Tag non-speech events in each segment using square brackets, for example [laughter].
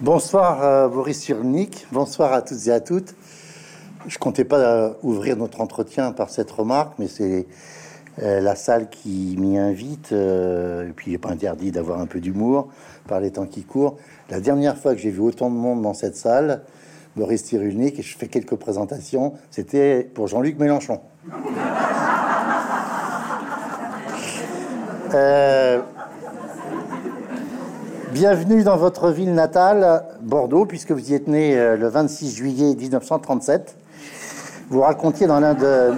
Bonsoir euh, Boris Cyrulnik, bonsoir à toutes et à toutes. Je comptais pas euh, ouvrir notre entretien par cette remarque, mais c'est euh, la salle qui m'y invite. et puis il n'est pas interdit d'avoir un peu d'humour par les temps qui courent. La dernière fois que j'ai vu autant de monde dans cette salle, Boris Cyrulnik, et je fais quelques présentations, c'était pour Jean-Luc Mélenchon. [laughs] Euh, bienvenue dans votre ville natale, Bordeaux, puisque vous y êtes né euh, le 26 juillet 1937. Vous racontiez dans l'un de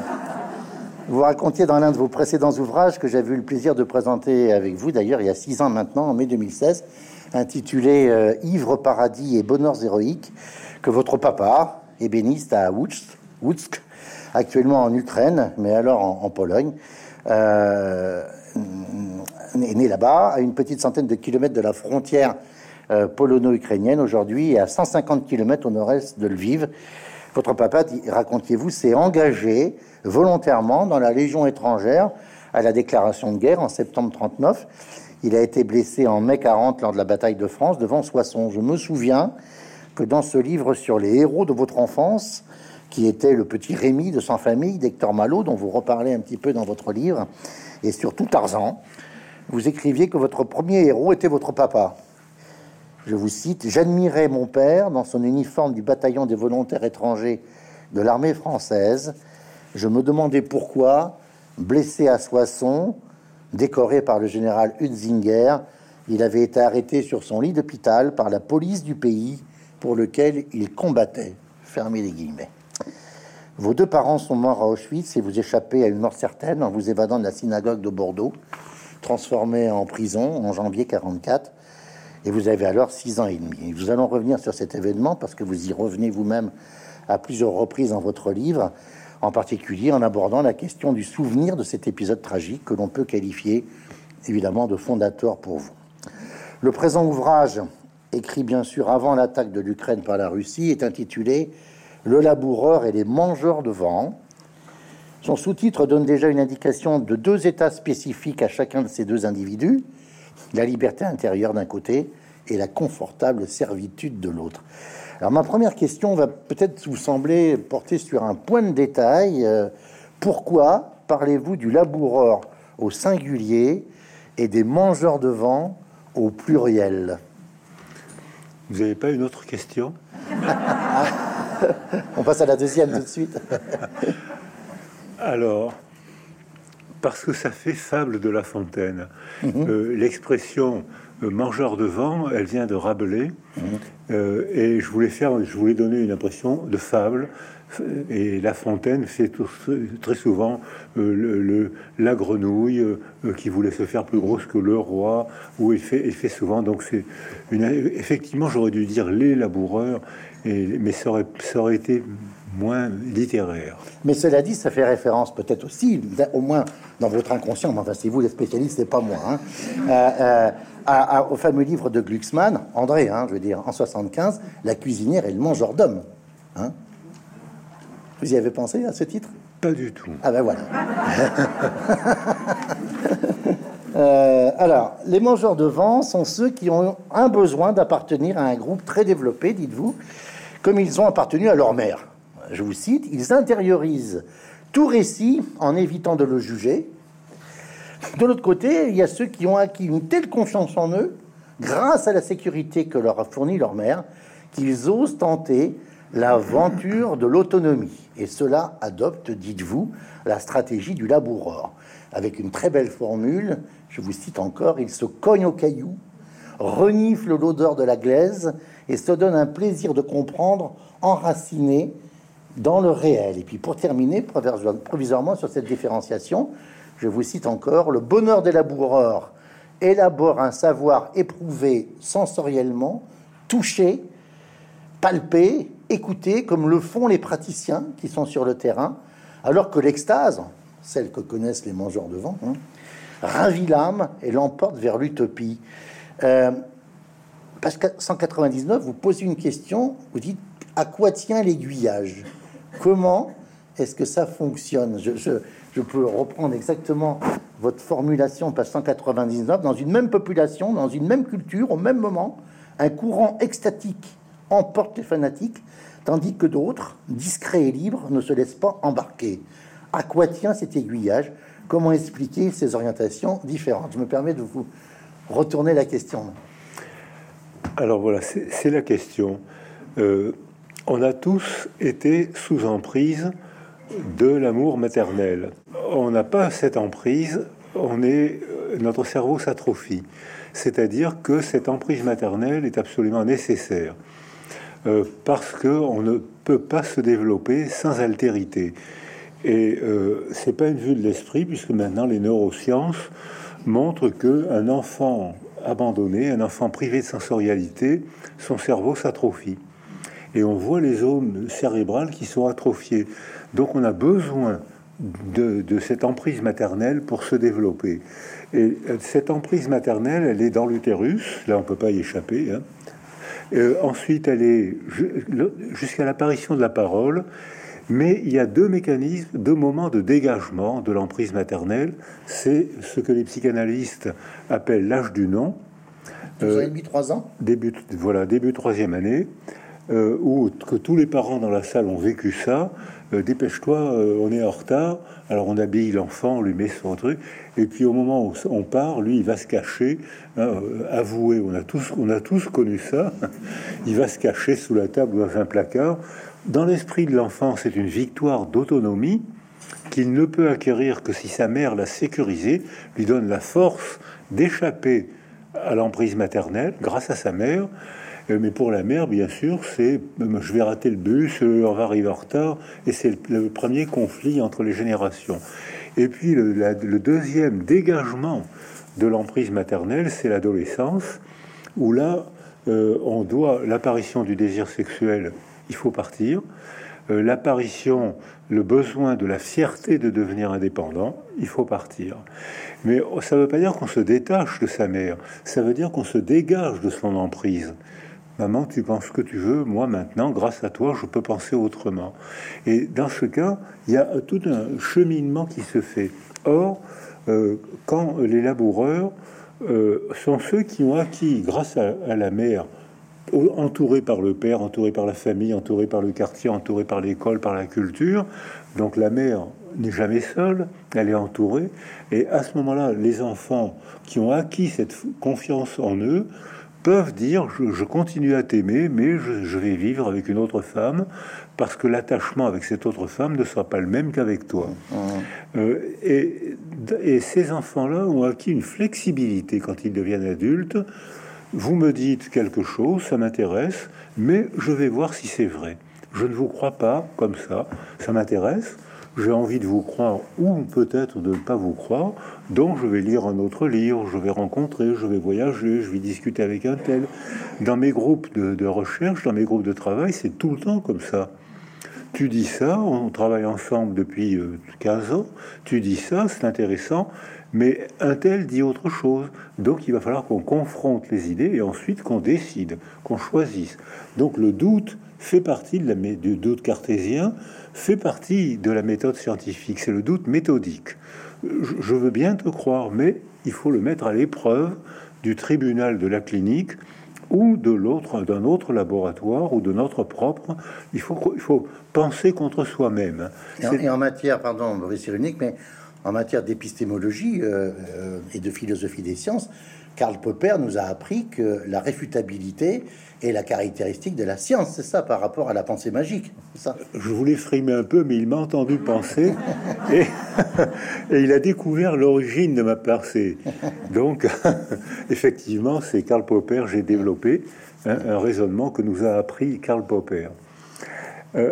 vous racontiez dans l'un de vos précédents ouvrages que j'avais eu le plaisir de présenter avec vous, d'ailleurs il y a six ans maintenant, en mai 2016, intitulé euh, Ivre paradis et bonheurs héroïques, que votre papa, ébéniste à Woutsk, actuellement en Ukraine, mais alors en, Pologne, euh, est né là-bas, à une petite centaine de kilomètres de la frontière euh, polono-ukrainienne aujourd'hui, et à 150 kilomètres au nord-est de Lviv. Votre papa, racontiez-vous, s'est engagé volontairement dans la Légion étrangère à la déclaration de guerre en septembre 39. Il a été blessé en mai 40 lors de la bataille de France devant Soissons. Je me souviens que dans ce livre sur les héros de votre enfance, qui était le petit Rémi de Sans Famille d'Hector Malot, dont vous reparlez un petit peu dans votre livre, et surtout Tarzan, vous écriviez que votre premier héros était votre papa. Je vous cite J'admirais mon père dans son uniforme du bataillon des volontaires étrangers de l'armée française. Je me demandais pourquoi, blessé à Soissons, décoré par le général Hutzinger, il avait été arrêté sur son lit d'hôpital par la police du pays pour lequel il combattait. Fermez les guillemets. Vos deux parents sont morts à Auschwitz et vous échappez à une mort certaine en vous évadant de la synagogue de Bordeaux, transformée en prison en janvier 44. Et vous avez alors six ans et demi. Nous allons revenir sur cet événement parce que vous y revenez vous-même à plusieurs reprises dans votre livre, en particulier en abordant la question du souvenir de cet épisode tragique que l'on peut qualifier évidemment de fondateur pour vous. Le présent ouvrage, écrit bien sûr avant l'attaque de l'Ukraine par la Russie, est intitulé le laboureur et les mangeurs de vent. Son sous-titre donne déjà une indication de deux états spécifiques à chacun de ces deux individus, la liberté intérieure d'un côté et la confortable servitude de l'autre. Alors ma première question va peut-être vous sembler porter sur un point de détail. Euh, pourquoi parlez-vous du laboureur au singulier et des mangeurs de vent au pluriel? Vous n'avez pas une autre question? [laughs] On passe à la deuxième tout de suite. [laughs] Alors, parce que ça fait fable de La Fontaine. Mhm. Euh, l'expression euh, mangeur de vent, elle vient de Rabelais, mhm. euh, et je voulais faire, je voulais donner une impression de fable. Et La Fontaine fait très souvent le, la grenouille qui voulait se faire plus grosse que le roi, ou il fait, il fait souvent. Donc c'est effectivement, j'aurais dû dire les laboureurs, mais ça aurait, ça aurait été moins littéraire. Mais cela dit, ça fait référence peut-être aussi, au moins dans votre inconscient, mais enfin c'est vous les spécialistes, c'est pas moi, hein, euh, euh, au fameux livre de Glucksmann, André, hein, je veux dire, en 75, La cuisinière et le mangeur d'hommes. Hein. Vous y avez pensé à ce titre? Pas du tout. Ah ben voilà. [laughs] Euh, alors, les mangeurs de vent sont ceux qui ont un besoin d'appartenir à un groupe très développé, dites-vous, comme ils ont appartenu à leur mère. Je vous cite, ils intériorisent tout récit en évitant de le juger. De l'autre côté, il y a ceux qui ont acquis une telle confiance en eux, grâce à la sécurité que leur a fournie leur mère, qu'ils osent tenter l'aventure de l'autonomie. Et cela adopte, dites-vous, la stratégie du laboureur. Avec une très belle formule, je vous cite encore, ils se cognent au caillou, reniflent l'odeur de la glaise et se donnent un plaisir de comprendre enraciné dans le réel. Et puis pour terminer provisoirement sur cette différenciation, je vous cite encore, le bonheur des laboureurs élabore un savoir éprouvé sensoriellement, touché, palpé, écouté, comme le font les praticiens qui sont sur le terrain, alors que l'extase, celle que connaissent les mangeurs de vent, hein, ravit l'âme et l'emporte vers l'utopie. Euh, page 199, vous posez une question, vous dites à quoi tient l'aiguillage? Comment est-ce que ça fonctionne je, peux reprendre exactement votre formulation, page 199, dans une même population, dans une même culture, au même moment, Un courant extatique emporte les fanatiques, tandis que d'autres, discrets et libres, ne se laissent pas embarquer. À quoi tient cet aiguillage Comment expliquer ces orientations différentes? Je me permets de vous retourner la question. Alors voilà, c'est la question. Euh, on a tous été sous emprise de l'amour maternel. On n'a pas cette emprise, on est, notre cerveau s'atrophie. C'est-à-dire que cette emprise maternelle est absolument nécessaire euh, parce qu'on ne peut pas se développer sans altérité. Et euh, c'est pas une vue de l'esprit, puisque maintenant les neurosciences montrent que un enfant abandonné, un enfant privé de sensorialité, son cerveau s'atrophie. Et on voit les zones cérébrales qui sont atrophiées. Donc on a besoin de, cette emprise maternelle pour se développer. Et cette emprise maternelle, elle est dans l'utérus, là on peut pas y échapper. Hein. Euh, ensuite, elle est jusqu'à l'apparition de la parole. Mais il y a deux mécanismes, deux moments de dégagement de l'emprise maternelle. C'est ce que les psychanalystes appellent l'âge du nom. Deux ans et demi, trois ans Début, voilà, début troisième année, euh, où que tous les parents dans la salle ont vécu ça. Euh, dépêche-toi, euh, on est en retard. Alors on habille l'enfant, on lui met son truc, et puis au moment où on part, lui, il va se cacher. Hein, avouer, on a tous, on a tous connu ça. [laughs] il va se cacher sous la table ou dans un placard. Dans l'esprit de l'enfant, c'est une victoire d'autonomie qu'il ne peut acquérir que si sa mère l'a sécurisé, lui donne la force d'échapper à l'emprise maternelle grâce à sa mère. Euh, mais pour la mère, bien sûr, c'est euh, je vais rater le bus, euh, on va arriver en retard, et c'est le, premier conflit entre les générations. Et puis le, le deuxième dégagement de l'emprise maternelle, c'est l'adolescence, où là, on doit l'apparition du désir sexuel, il faut partir. l'apparition, le besoin de la fierté de devenir indépendant, il faut partir. Mais ça ne veut pas dire qu'on se détache de sa mère, ça veut dire qu'on se dégage de son emprise. Maman, tu penses que tu veux, moi maintenant, grâce à toi, je peux penser autrement. Et dans ce cas, il y a tout un cheminement qui se fait. Or, euh, quand les laboureurs euh, sont ceux qui ont acquis, grâce à, la mère, entourés par le père, entourés par la famille, entourés par le quartier, entourés par l'école, par la culture, donc la mère n'est jamais seule, elle est entourée, et à ce moment-là, les enfants qui ont acquis cette confiance en eux, peuvent dire je, continue à t'aimer, mais je, vais vivre avec une autre femme parce que l'attachement avec cette autre femme ne sera pas le même qu'avec toi. Mmh. Euh, et, et, ces enfants-là ont acquis une flexibilité quand ils deviennent adultes. Vous me dites quelque chose, ça m'intéresse, mais je vais voir si c'est vrai. Je ne vous crois pas comme ça, ça m'intéresse j'ai envie de vous croire ou peut-être de ne pas vous croire, donc je vais lire un autre livre, je vais rencontrer, je vais voyager, je vais discuter avec un tel. Dans mes groupes de, recherche, dans mes groupes de travail, c'est tout le temps comme ça. Tu dis ça, on travaille ensemble depuis 15 euh, ans, tu dis ça, c'est intéressant, mais un tel dit autre chose. Donc il va falloir qu'on confronte les idées et ensuite qu'on décide, qu'on choisisse. Donc le doute fait partie du doute cartésien, fait partie de la méthode scientifique. C'est le doute méthodique. Je veux bien te croire, mais il faut le mettre à l'épreuve du tribunal de la clinique ou de l'autre, d'un autre laboratoire ou de notre propre. Il faut, il faut penser contre soi-même. Et, en matière, pardon, Maurice Ironique, mais en matière d'épistémologie euh, euh, et de philosophie des sciences, Karl Popper nous a appris que la réfutabilité est la caractéristique de la science. C'est ça par rapport à la pensée magique. Ça? Je voulais frimer un peu, mais il m'a entendu penser et, [laughs] il a découvert l'origine de ma pensée. Donc, [laughs] effectivement, c'est Karl Popper. J'ai développé un, raisonnement que nous a appris Karl Popper. Euh,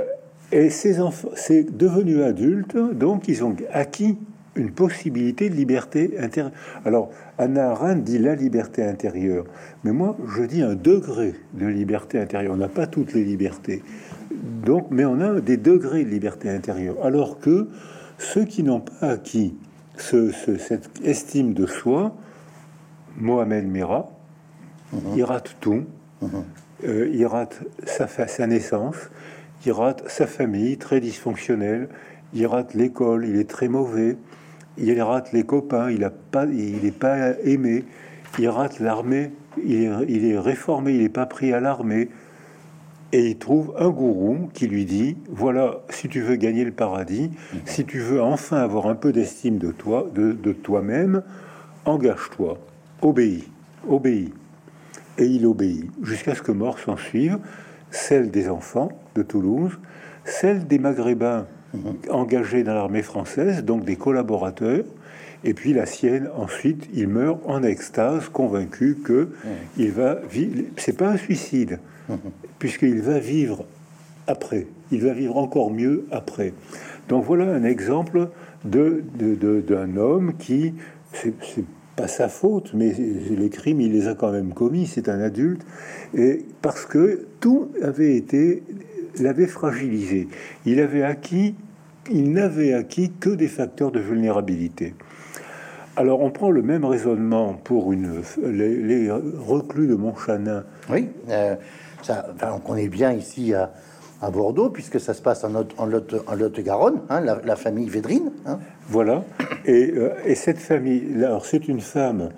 et ces enfants, c'est devenu adultes, donc ils ont acquis une possibilité de liberté intérieure. Alors, Anna Arendt dit la liberté intérieure, mais moi, je dis un degré de liberté intérieure. On n'a pas toutes les libertés, donc, mais on a des degrés de liberté intérieure. Alors que ceux qui n'ont pas acquis ce, cette estime de soi, Mohamed Mira, mhm. il rate tout. Mhm. Euh, il rate sa, sa naissance, il rate sa famille très dysfonctionnelle, il rate l'école, il est très mauvais, il rate les copains, il a pas, il n'est pas aimé, il rate l'armée il est, il est réformé, il n'est pas pris à l'armée. Et il trouve un gourou qui lui dit voilà, si tu veux gagner le paradis, si tu veux enfin avoir un peu d'estime de toi, de, de toi-même, engage-toi, obéis, obéis. Et il obéit jusqu'à ce que mort s'en suive, celle des enfants de Toulouse, celle des Maghrébins engagés dans l'armée française, donc des collaborateurs, et puis la sienne. Ensuite, il meurt en extase, convaincu que il va vivre. C'est pas un suicide, [laughs] puisqu'il va vivre après. Il va vivre encore mieux après. Donc voilà un exemple de d'un homme qui c'est pas sa faute, mais les crimes il les a quand même commis. C'est un adulte et parce que tout avait été l'avait fragilisé. Il avait acquis il n'avait acquis que des facteurs de vulnérabilité. Alors on prend le même raisonnement pour une, les, reclus de Montchanin. Oui, euh, ça, on connaît bien ici à, Bordeaux, puisque ça se passe en, en Lot-et-Garonne, hein, la, famille Védrine. Hein. Voilà, et, euh, et, cette famille, alors c'est une femme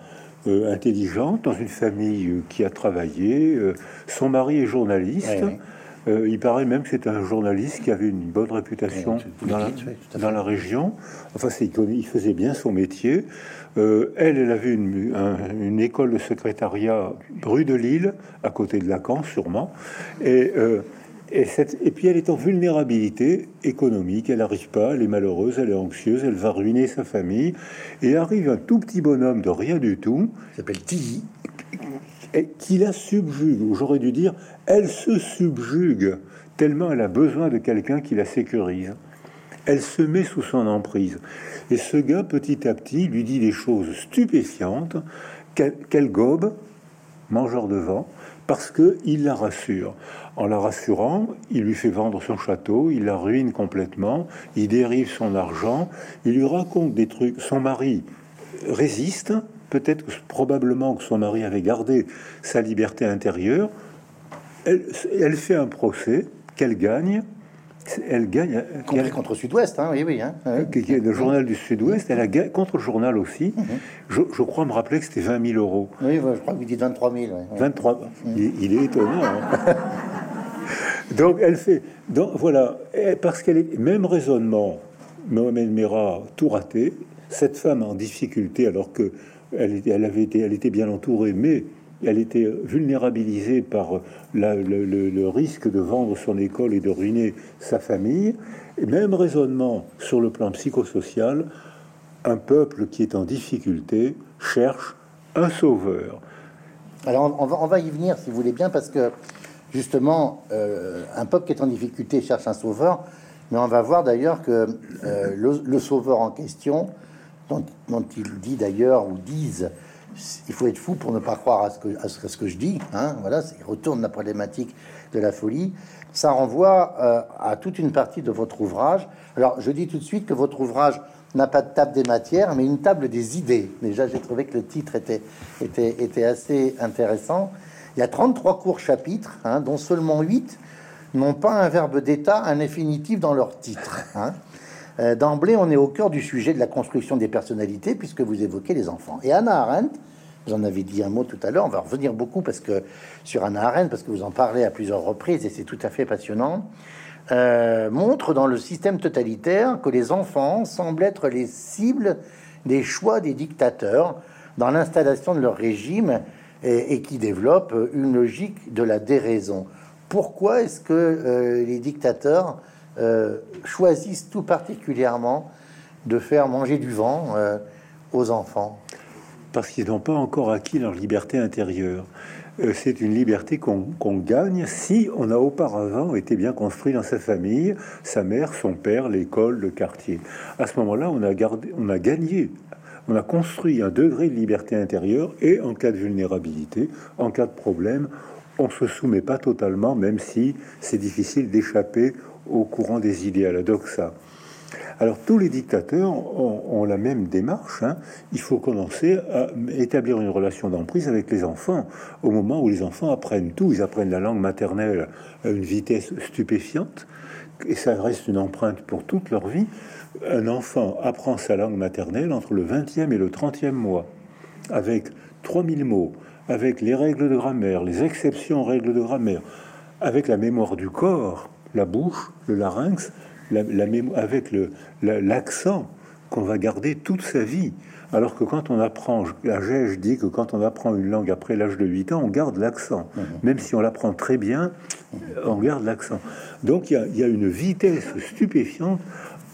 euh, intelligente, dans une famille qui a travaillé, son mari est journaliste. Euh, il paraît même que c'est un journaliste qui avait une bonne réputation dans, la, région. Enfin, il faisait bien son métier. Euh, elle, elle avait une, école de secrétariat rue de Lille, à côté de Lacan, sûrement. Et, euh, et, et, puis elle est en vulnérabilité économique, elle n'arrive pas, elle est malheureuse, elle est anxieuse, elle va ruiner sa famille. Et arrive un tout petit bonhomme de rien du tout. s'appelle Tilly qui la subjugue, ou j'aurais dû dire, elle se subjugue, tellement elle a besoin de quelqu'un qui la sécurise. Elle se met sous son emprise. Et ce gars, petit à petit, lui dit des choses stupéfiantes qu'elle gobe, mangeur de vent, parce qu'il la rassure. En la rassurant, il lui fait vendre son château, il la ruine complètement, il dérive son argent, il lui raconte des trucs. Son mari résiste, peut-être probablement que son mari avait gardé sa liberté intérieure. Elle, fait un procès qu'elle gagne. Elle gagne contre, contre Sud-Ouest, hein, oui, oui. Hein, Le journal du Sud-Ouest, elle a gagné contre le journal aussi. Mhm. je, crois me rappeler que c'était 20 000 euros. Oui, je crois que vous dites 23 000. 23 il, est étonnant. Hein. [laughs] donc elle fait. Donc voilà, parce qu'elle est même raisonnement. Mohamed Merah tout raté. Cette femme en difficulté, alors que elle, était, avait été, elle était bien entourée, mais elle était vulnérabilisée par le, risque de vendre son école et de ruiner sa famille. Même raisonnement sur le plan psychosocial, un peuple qui est en difficulté cherche un sauveur. Alors on va, on va y venir si vous voulez bien, parce que justement, euh, un peuple qui est en difficulté cherche un sauveur, mais on va voir d'ailleurs que euh, le, sauveur en question, dont, il dit d'ailleurs, ou disent, il faut être fou pour ne pas croire à ce que, à ce, que je dis. Hein, voilà, il retourne la problématique de la folie. Ça renvoie euh, à toute une partie de votre ouvrage. Alors, je dis tout de suite que votre ouvrage n'a pas de table des matières, mais une table des idées. Déjà, j'ai trouvé que le titre était, était, était assez intéressant. Il y a 33 courts chapitres, hein, dont seulement 8 n'ont pas un verbe d'état, un infinitif dans leur titre. Hein. Euh, d'emblée, on est au cœur du sujet de la construction des personnalités, puisque vous évoquez les enfants. Et Anna Arendt, vous en avez dit un mot tout à l'heure, on va revenir beaucoup parce que sur Anna Arendt, parce que vous en parlez à plusieurs reprises et c'est tout à fait passionnant, euh, montre dans le système totalitaire que les enfants semblent être les cibles des choix des dictateurs dans l'installation de leur régime et, qui développent une logique de la déraison. Pourquoi est-ce que euh, les dictateurs euh, choisissent tout particulièrement de faire manger du vent euh, aux enfants Parce qu'ils n'ont pas encore acquis leur liberté intérieure. Euh, c'est une liberté qu'on gagne si on a auparavant été bien construit dans sa famille, sa mère, son père, l'école, le quartier. À ce moment-là, on a on a gagné on a construit un degré de liberté intérieure et en cas de vulnérabilité, en cas de problème, on se soumet pas totalement, même si c'est difficile d'échapper au courant des idées, à la doxa. Alors tous les dictateurs ont, la même démarche. Hein. Il faut commencer à établir une relation d'emprise avec les enfants. Au moment où les enfants apprennent tout, ils apprennent la langue maternelle à une vitesse stupéfiante, et ça reste une empreinte pour toute leur vie. Un enfant apprend sa langue maternelle entre le 20e et le 30e mois, avec 3000 mots, avec les règles de grammaire, les exceptions aux règles de grammaire, avec la mémoire du corps, la bouche, le larynx, la, avec l'accent qu'on va garder toute sa vie. Alors que quand on apprend, la GEJ dit que quand on apprend une langue après l'âge de 8 ans, on garde l'accent. Mhm. Même si on l'apprend très bien, on garde l'accent. Donc il y, a une vitesse stupéfiante.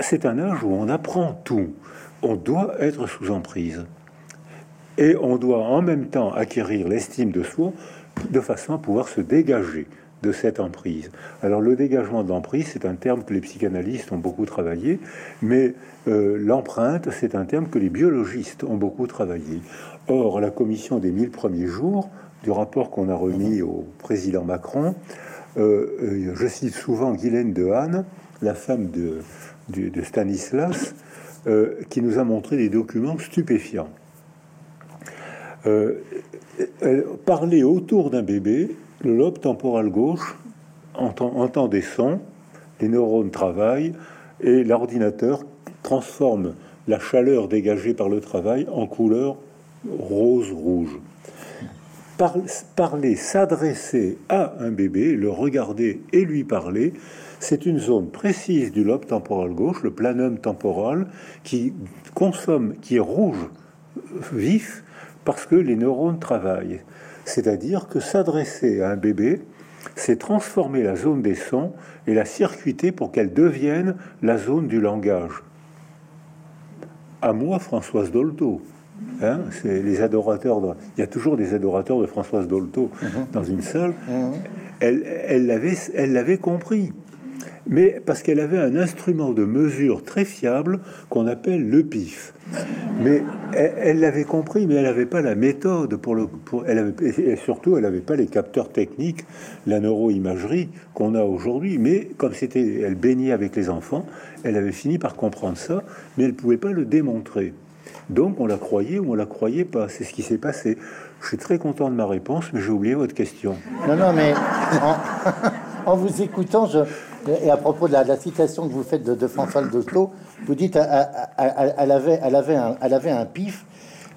C'est un âge où on apprend tout. On doit être sous emprise. Et on doit en même temps acquérir l'estime de soi de façon à pouvoir se dégager de cette emprise. Alors le dégagement de l'emprise, c'est un terme que les psychanalystes ont beaucoup travaillé, mais euh, l'empreinte, c'est un terme que les biologistes ont beaucoup travaillé. Or, la commission des 1000 premiers jours, du rapport qu'on a remis au président Macron, euh, euh, je cite souvent Guylaine de Hahn, la femme de, Stanislas, qui nous a montré des documents stupéfiants. parler autour d'un bébé, le lobe temporal gauche entend, des sons, les neurones travaillent et l'ordinateur transforme la chaleur dégagée par le travail en couleur rose-rouge. Parler, s'adresser à un bébé, le regarder et lui parler, c'est une zone précise du lobe temporal gauche, le planum temporal, qui consomme, qui est rouge vif parce que les neurones travaillent. C'est-à-dire que s'adresser à un bébé, c'est transformer la zone des sons et la circuiter pour qu'elle devienne la zone du langage. À moi, Françoise Dolto. Hein, c'est les adorateurs. Il y a toujours des adorateurs de Françoise Dolto mhm. dans une salle. Mhm. Elle, elle l'avait, elle l'avait compris mais parce qu'elle avait un instrument de mesure très fiable qu'on appelle le pif. Mais elle l'avait compris, mais elle n'avait pas la méthode pour le. Pour, elle avait, et surtout, elle n'avait pas les capteurs techniques, la neuroimagerie qu'on a aujourd'hui. Mais comme c'était, elle baignait avec les enfants, elle avait fini par comprendre ça, mais elle pouvait pas le démontrer. Donc on la croyait ou on la croyait pas. C'est ce qui s'est passé. Je suis très content de ma réponse, mais j'ai oublié votre question. Non, non, mais en [laughs] vous écoutant, je, et à propos de la, citation que vous faites de, François Dostot, vous dites elle, avait, elle, avait un, elle avait un pif.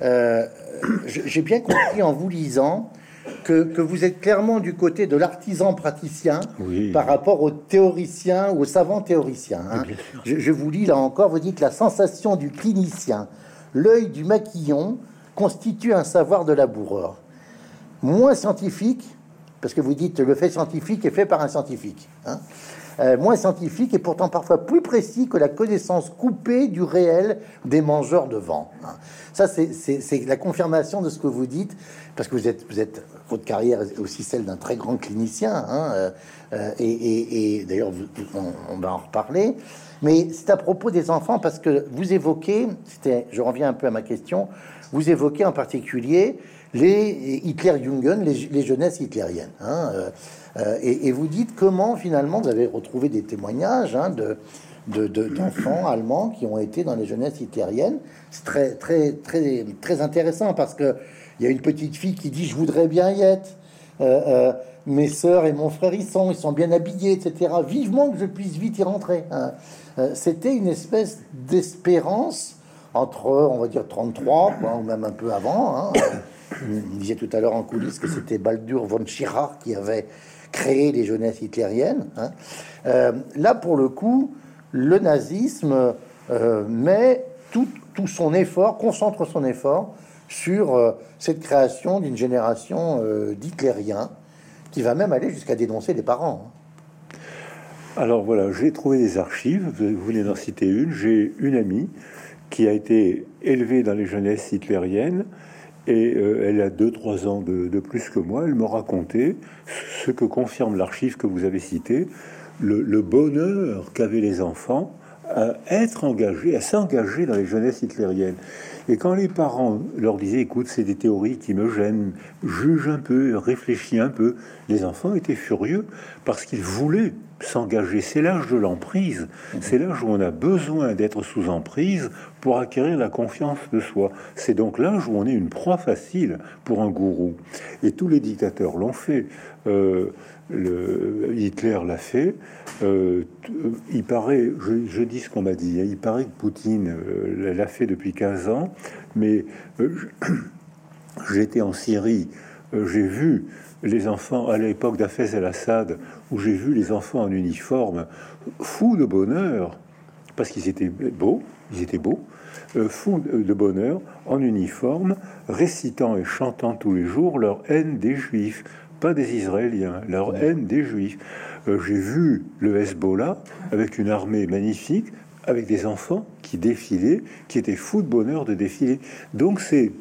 Euh, j'ai bien compris en vous lisant que, vous êtes clairement du côté de l'artisan praticien par rapport au théoricien ou au savant théoricien. Hein. Je, je, vous lis là encore, vous dites la sensation du clinicien, l'œil du maquillon constitue un savoir de laboureur. Moins scientifique, parce que vous dites le fait scientifique est fait par un scientifique. Hein. Euh, moins scientifique et pourtant parfois plus précis que la connaissance coupée du réel des mangeurs de vent. Ça, c'est la confirmation de ce que vous dites, parce que vous êtes, votre carrière est aussi celle d'un très grand clinicien, hein, euh, euh, et, d'ailleurs, on, va en reparler. Mais c'est à propos des enfants, parce que vous évoquez, je reviens un peu à ma question, vous évoquez en particulier les Hitler-Jungen, les, les, jeunesses hitlériennes. Hein, et, vous dites comment finalement vous avez retrouvé des témoignages hein, de d'enfants allemands qui ont été dans les jeunesses hitlériennes. C'est très, très, très, très intéressant parce que il y a une petite fille qui dit Je voudrais bien y être. Euh, euh, mes sœurs et mon frère y sont, ils sont bien habillés, etc. Vivement que je puisse vite y rentrer. Hein. C'était une espèce d'espérance entre, on va dire, 33, ou même un peu avant. Hein. [coughs] On disait tout à l'heure en coulisses que c'était Baldur von Schirach qui avait créer les jeunesses hitlériennes. Hein. Euh, là, pour le coup, le nazisme euh, met tout, tout, son effort, concentre son effort sur euh, cette création d'une génération d'hitlériens qui va même aller jusqu'à dénoncer les parents. Hein. Alors voilà, j'ai trouvé des archives, vous venez d'en citer une, j'ai une amie qui a été élevée dans les jeunesses hitlériennes, et euh, elle a 2-3 ans de, plus que moi. Elle m'a raconté ce que confirme l'archive que vous avez cité, le, bonheur qu'avaient les enfants à être engagés, à s'engager dans les jeunesses hitlériennes. Et quand les parents leur disaient, écoute, c'est des théories qui me gênent, juge un peu, réfléchis un peu, les enfants étaient furieux parce qu'ils voulaient s'engager. C'est l'âge de l'emprise. C'est l'âge où on a besoin d'être sous emprise pour acquérir la confiance de soi. C'est donc l'âge où on est une proie facile pour un gourou. Et tous les dictateurs l'ont fait. Euh, le, Hitler l'a fait. Euh, il paraît, je, dis ce qu'on m'a dit, hein, il paraît que Poutine euh, l'a fait depuis 15 ans, mais j'étais en Syrie Euh, j'ai vu les enfants à l'époque d'Afez el-Assad, où j'ai vu les enfants en uniforme, fous de bonheur, parce qu'ils étaient beaux, ils étaient beaux, euh, fous de bonheur, en uniforme, récitant et chantant tous les jours leur haine des Juifs, pas des Israéliens, leur haine des Juifs. Euh, j'ai vu le Hezbollah avec une armée magnifique, avec des enfants qui défilaient, qui étaient fous de bonheur de défiler. Donc c'est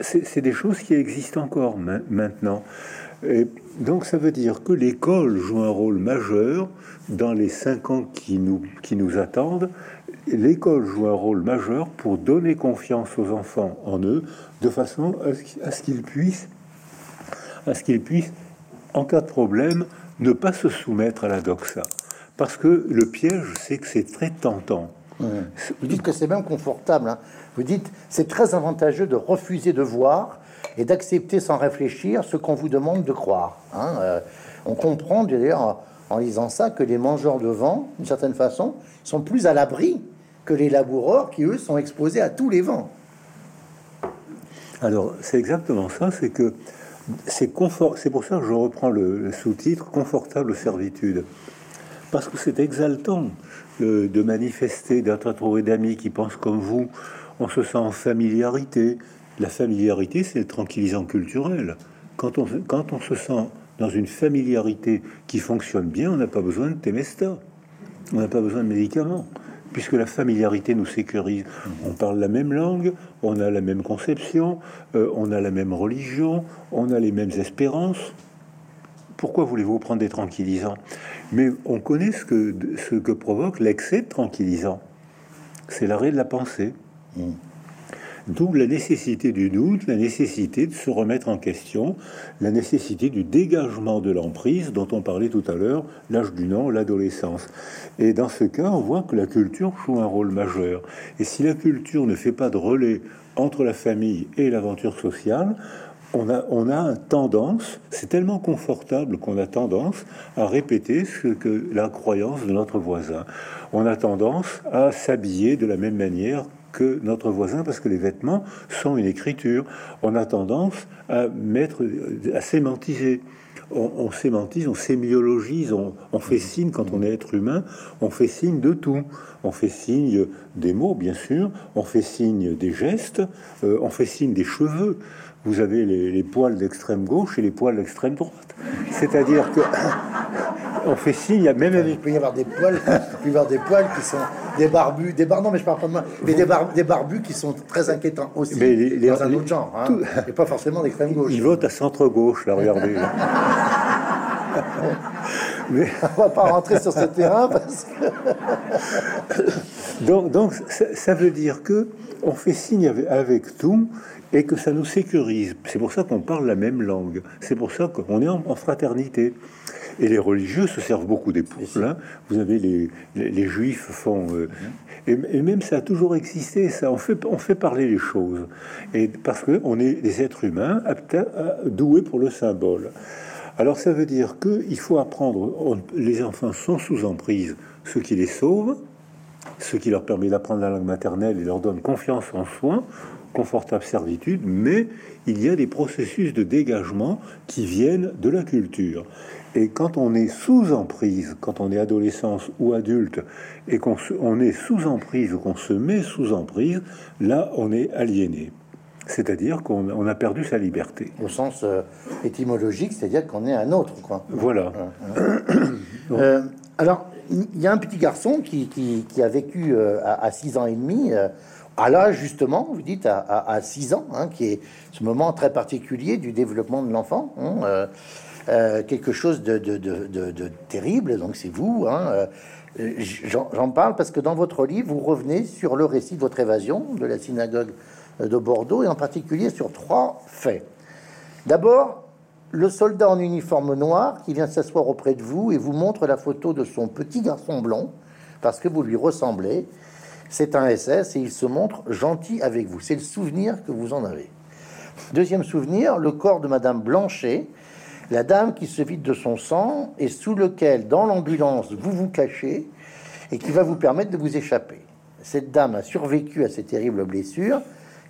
c'est des choses qui existent encore maintenant. Et donc ça veut dire que l'école joue un rôle majeur dans les cinq ans qui nous, qui nous attendent. L'école joue un rôle majeur pour donner confiance aux enfants en eux, de façon à ce qu'ils puissent, à ce qu'ils puissent, en cas de problème, ne pas se soumettre à la doxa. Parce que le piège, c'est que c'est très tentant. Vous dites que c'est même confortable. Hein. Vous dites c'est très avantageux de refuser de voir et d'accepter sans réfléchir ce qu'on vous demande de croire. Hein. Euh, on comprend d'ailleurs en lisant ça que les mangeurs de vent, d'une certaine façon, sont plus à l'abri que les laboureurs qui, eux, sont exposés à tous les vents. Alors, c'est exactement ça, c'est que c'est confort, pour ça que je reprends le sous-titre confortable servitude, parce que c'est exaltant de manifester, d'être entouré d'amis qui pensent comme vous. On se sent en familiarité. La familiarité, c'est le tranquillisant culturel. Quand on, quand on se sent dans une familiarité qui fonctionne bien, on n'a pas besoin de Temesta. On n'a pas besoin de médicaments, puisque la familiarité nous sécurise. On parle la même langue, on a la même conception, euh, on a la même religion, on a les mêmes espérances. Pourquoi voulez-vous prendre des tranquillisants? Mais on connaît ce que, ce que provoque l'excès de tranquillisants. C'est l'arrêt de la pensée. D'où la nécessité du doute, la nécessité de se remettre en question, la nécessité du dégagement de l'emprise dont on parlait tout à l'heure, l'âge du nom, l'adolescence. Et dans ce cas, on voit que la culture joue un rôle majeur. Et si la culture ne fait pas de relais entre la famille et l'aventure sociale, on a, on a tendance, c'est tellement confortable qu'on a tendance à répéter ce que la croyance de notre voisin. On a tendance à s'habiller de la même manière que notre voisin parce que les vêtements sont une écriture. On a tendance à mettre, à sémantiser. On, on sémantise, on sémiologise, on, on, fait signe quand on est être humain, on fait signe de tout. On fait signe des mots, bien sûr, on fait signe des gestes, euh, on fait signe des cheveux vous avez les, poils d'extrême gauche et les poils d'extrême droite. C'est-à-dire que [laughs] on fait signe, il y a même il peut y avoir des poils, il peut y avoir des poils qui sont des barbus, des bar non mais je parle pas de moi, mais des, des barbus qui sont très inquiétants aussi mais les, dans un autre genre, hein, et pas forcément d'extrême gauche. Ils votent à centre gauche, là, regardez. [laughs] mais on va pas rentrer sur ce terrain parce que donc, donc ça, veut dire que on fait signe avec, avec tout et que ça nous sécurise. C'est pour ça qu'on parle la même langue. C'est pour ça qu'on est en, fraternité. Et les religieux se servent beaucoup des poules. Hein. Vous avez les, les, juifs font. Euh, et, même ça a toujours existé. Ça, on fait, on fait parler les choses. Et parce que on est des êtres humains doués pour le symbole. Alors ça veut dire que il faut apprendre. les enfants sont sous emprise, ce qui les sauve, ce qui leur permet d'apprendre la langue maternelle et leur donne confiance en soi confortable servitude, mais il y a des processus de dégagement qui viennent de la culture. Et quand on est sous emprise, quand on est adolescence ou adulte, et qu'on on est sous emprise ou qu'on se met sous emprise, là on est aliéné. C'est-à-dire qu'on a perdu sa liberté. Au sens euh, étymologique, c'est-à-dire qu'on est un autre. Quoi. Voilà. [coughs] Euh, alors, il y a un petit garçon qui, a vécu euh, à 6 ans et demi à l'âge justement, vous dites à, 6 ans, hein, qui est ce moment très particulier du développement de l'enfant, hein, euh, euh, quelque chose de, terrible, donc c'est vous. Hein, euh, J'en parle parce que dans votre livre, vous revenez sur le récit de votre évasion de la synagogue de Bordeaux, et en particulier sur trois faits. D'abord, le soldat en uniforme noir qui vient s'asseoir auprès de vous et vous montre la photo de son petit garçon blond, parce que vous lui ressemblez, c'est un SS et il se montre gentil avec vous. C'est le souvenir que vous en avez. Deuxième souvenir, le corps de Madame Blanchet, la dame qui se vide de son sang et sous lequel, dans l'ambulance, vous vous cachez et qui va vous permettre de vous échapper. Cette dame a survécu à ces terribles blessures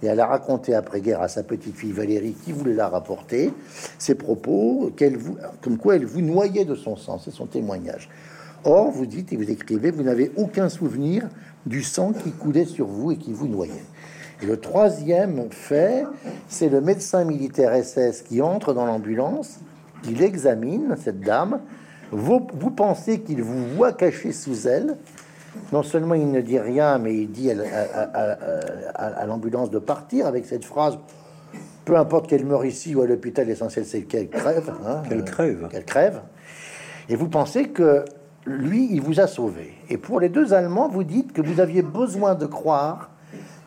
Et elle a raconté après-guerre à sa petite fille Valérie, qui voulait la rapporter, ses propos, qu'elle vous, comme quoi elle vous noyait de son sang. C'est son témoignage. Or, vous dites et vous écrivez, vous n'avez aucun souvenir du sang qui coulait sur vous et qui vous noyait. Et le troisième fait, c'est le médecin militaire SS qui entre dans l'ambulance, il examine cette dame. Vous, vous pensez qu'il vous voit caché sous elle. Non seulement il ne dit rien, mais il dit à, à l'ambulance de partir avec cette phrase peu importe qu'elle meure ici ou à l'hôpital, l'essentiel c'est qu'elle crève. Hein, qu'elle crève. Qu'elle crève. Et vous pensez que lui, il vous a sauvé. Et pour les deux Allemands, vous dites que vous aviez besoin de croire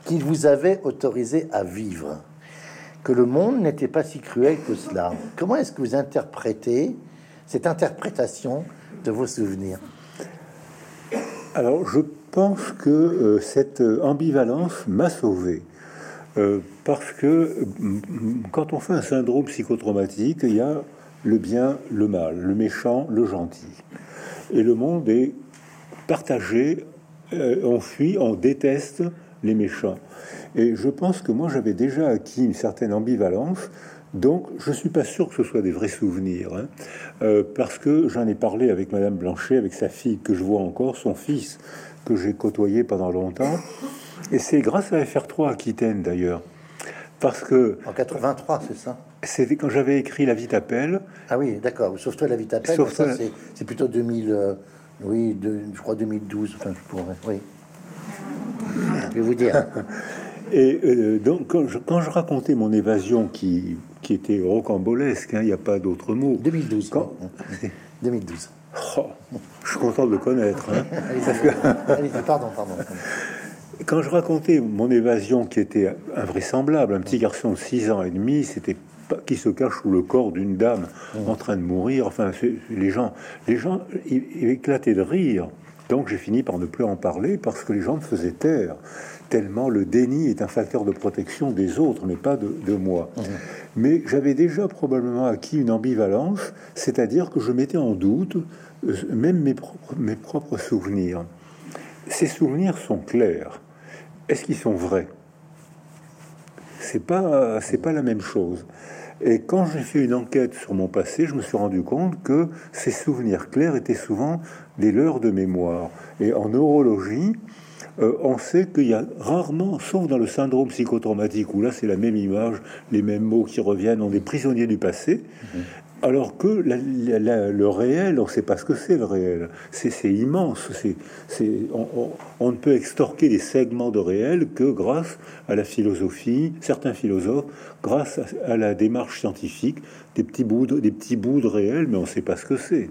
qu'il vous avait autorisé à vivre, que le monde n'était pas si cruel que cela. Comment est-ce que vous interprétez cette interprétation de vos souvenirs? Alors, je pense que euh, cette ambivalence m'a sauvé. Euh, parce que quand on fait un syndrome psychotraumatique, il y a le bien, le mal, le méchant, le gentil. Et le monde est partagé, euh, on fuit, on déteste les méchants. Et je pense que moi j'avais déjà acquis une certaine ambivalence, donc je suis pas sûr que ce soit des vrais souvenirs, hein. euh, parce que j'en ai parlé avec Madame Blanchet, avec sa fille que je vois encore, son fils que j'ai côtoyé pendant longtemps, et c'est grâce à FR3 Aquitaine d'ailleurs, parce que en 83, c'est ça? C'était quand j'avais écrit La vie t'appelle. Ah oui, d'accord. Sauf toi, La vie t'appelle. c'est plutôt 2000. Euh, oui, je crois 2012. Enfin, je pourrais. Oui. Je vais vous dire. [laughs] Et euh, donc, quand je, racontais mon évasion qui, qui était rocambolesque, hein, il n'y a pas d'autre mot. 2012. Quand [laughs] 2012. je suis content de le connaître. Hein, [laughs] pardon, pardon. Quand je racontais mon évasion qui était invraisemblable, un petit garçon de 6 ans et demi, c'était qui se cache sous le corps d'une dame en train de mourir. Enfin, les gens, les gens ils, éclataient de rire. Donc j'ai fini par ne plus en parler parce que les gens me faisaient taire. Tellement le déni est un facteur de protection des autres, mais pas de, moi. Mmh. Mais j'avais déjà probablement acquis une ambivalence, c'est-à-dire que je mettais en doute euh, même mes propres, mes propres souvenirs. Ces souvenirs sont clairs. Est-ce qu'ils sont vrais? C'est pas, c'est pas la même chose. Et quand j'ai fait une enquête sur mon passé, je me suis rendu compte que ces souvenirs clairs étaient souvent des leurs de mémoire. Et en neurologie, euh, on sait qu'il y a rarement, sauf dans le syndrome psychotraumatique, où là c'est la même image, les mêmes mots qui reviennent, on est prisonniers du passé. Mhm. Alors que le réel, on ne sait pas ce que c'est le réel. C'est immense. C'est on, on, ne peut extorquer des segments de réel que grâce à la philosophie, certains philosophes, grâce à, la démarche scientifique, des petits bouts de, des petits bouts de réel, mais on ne sait pas ce que c'est.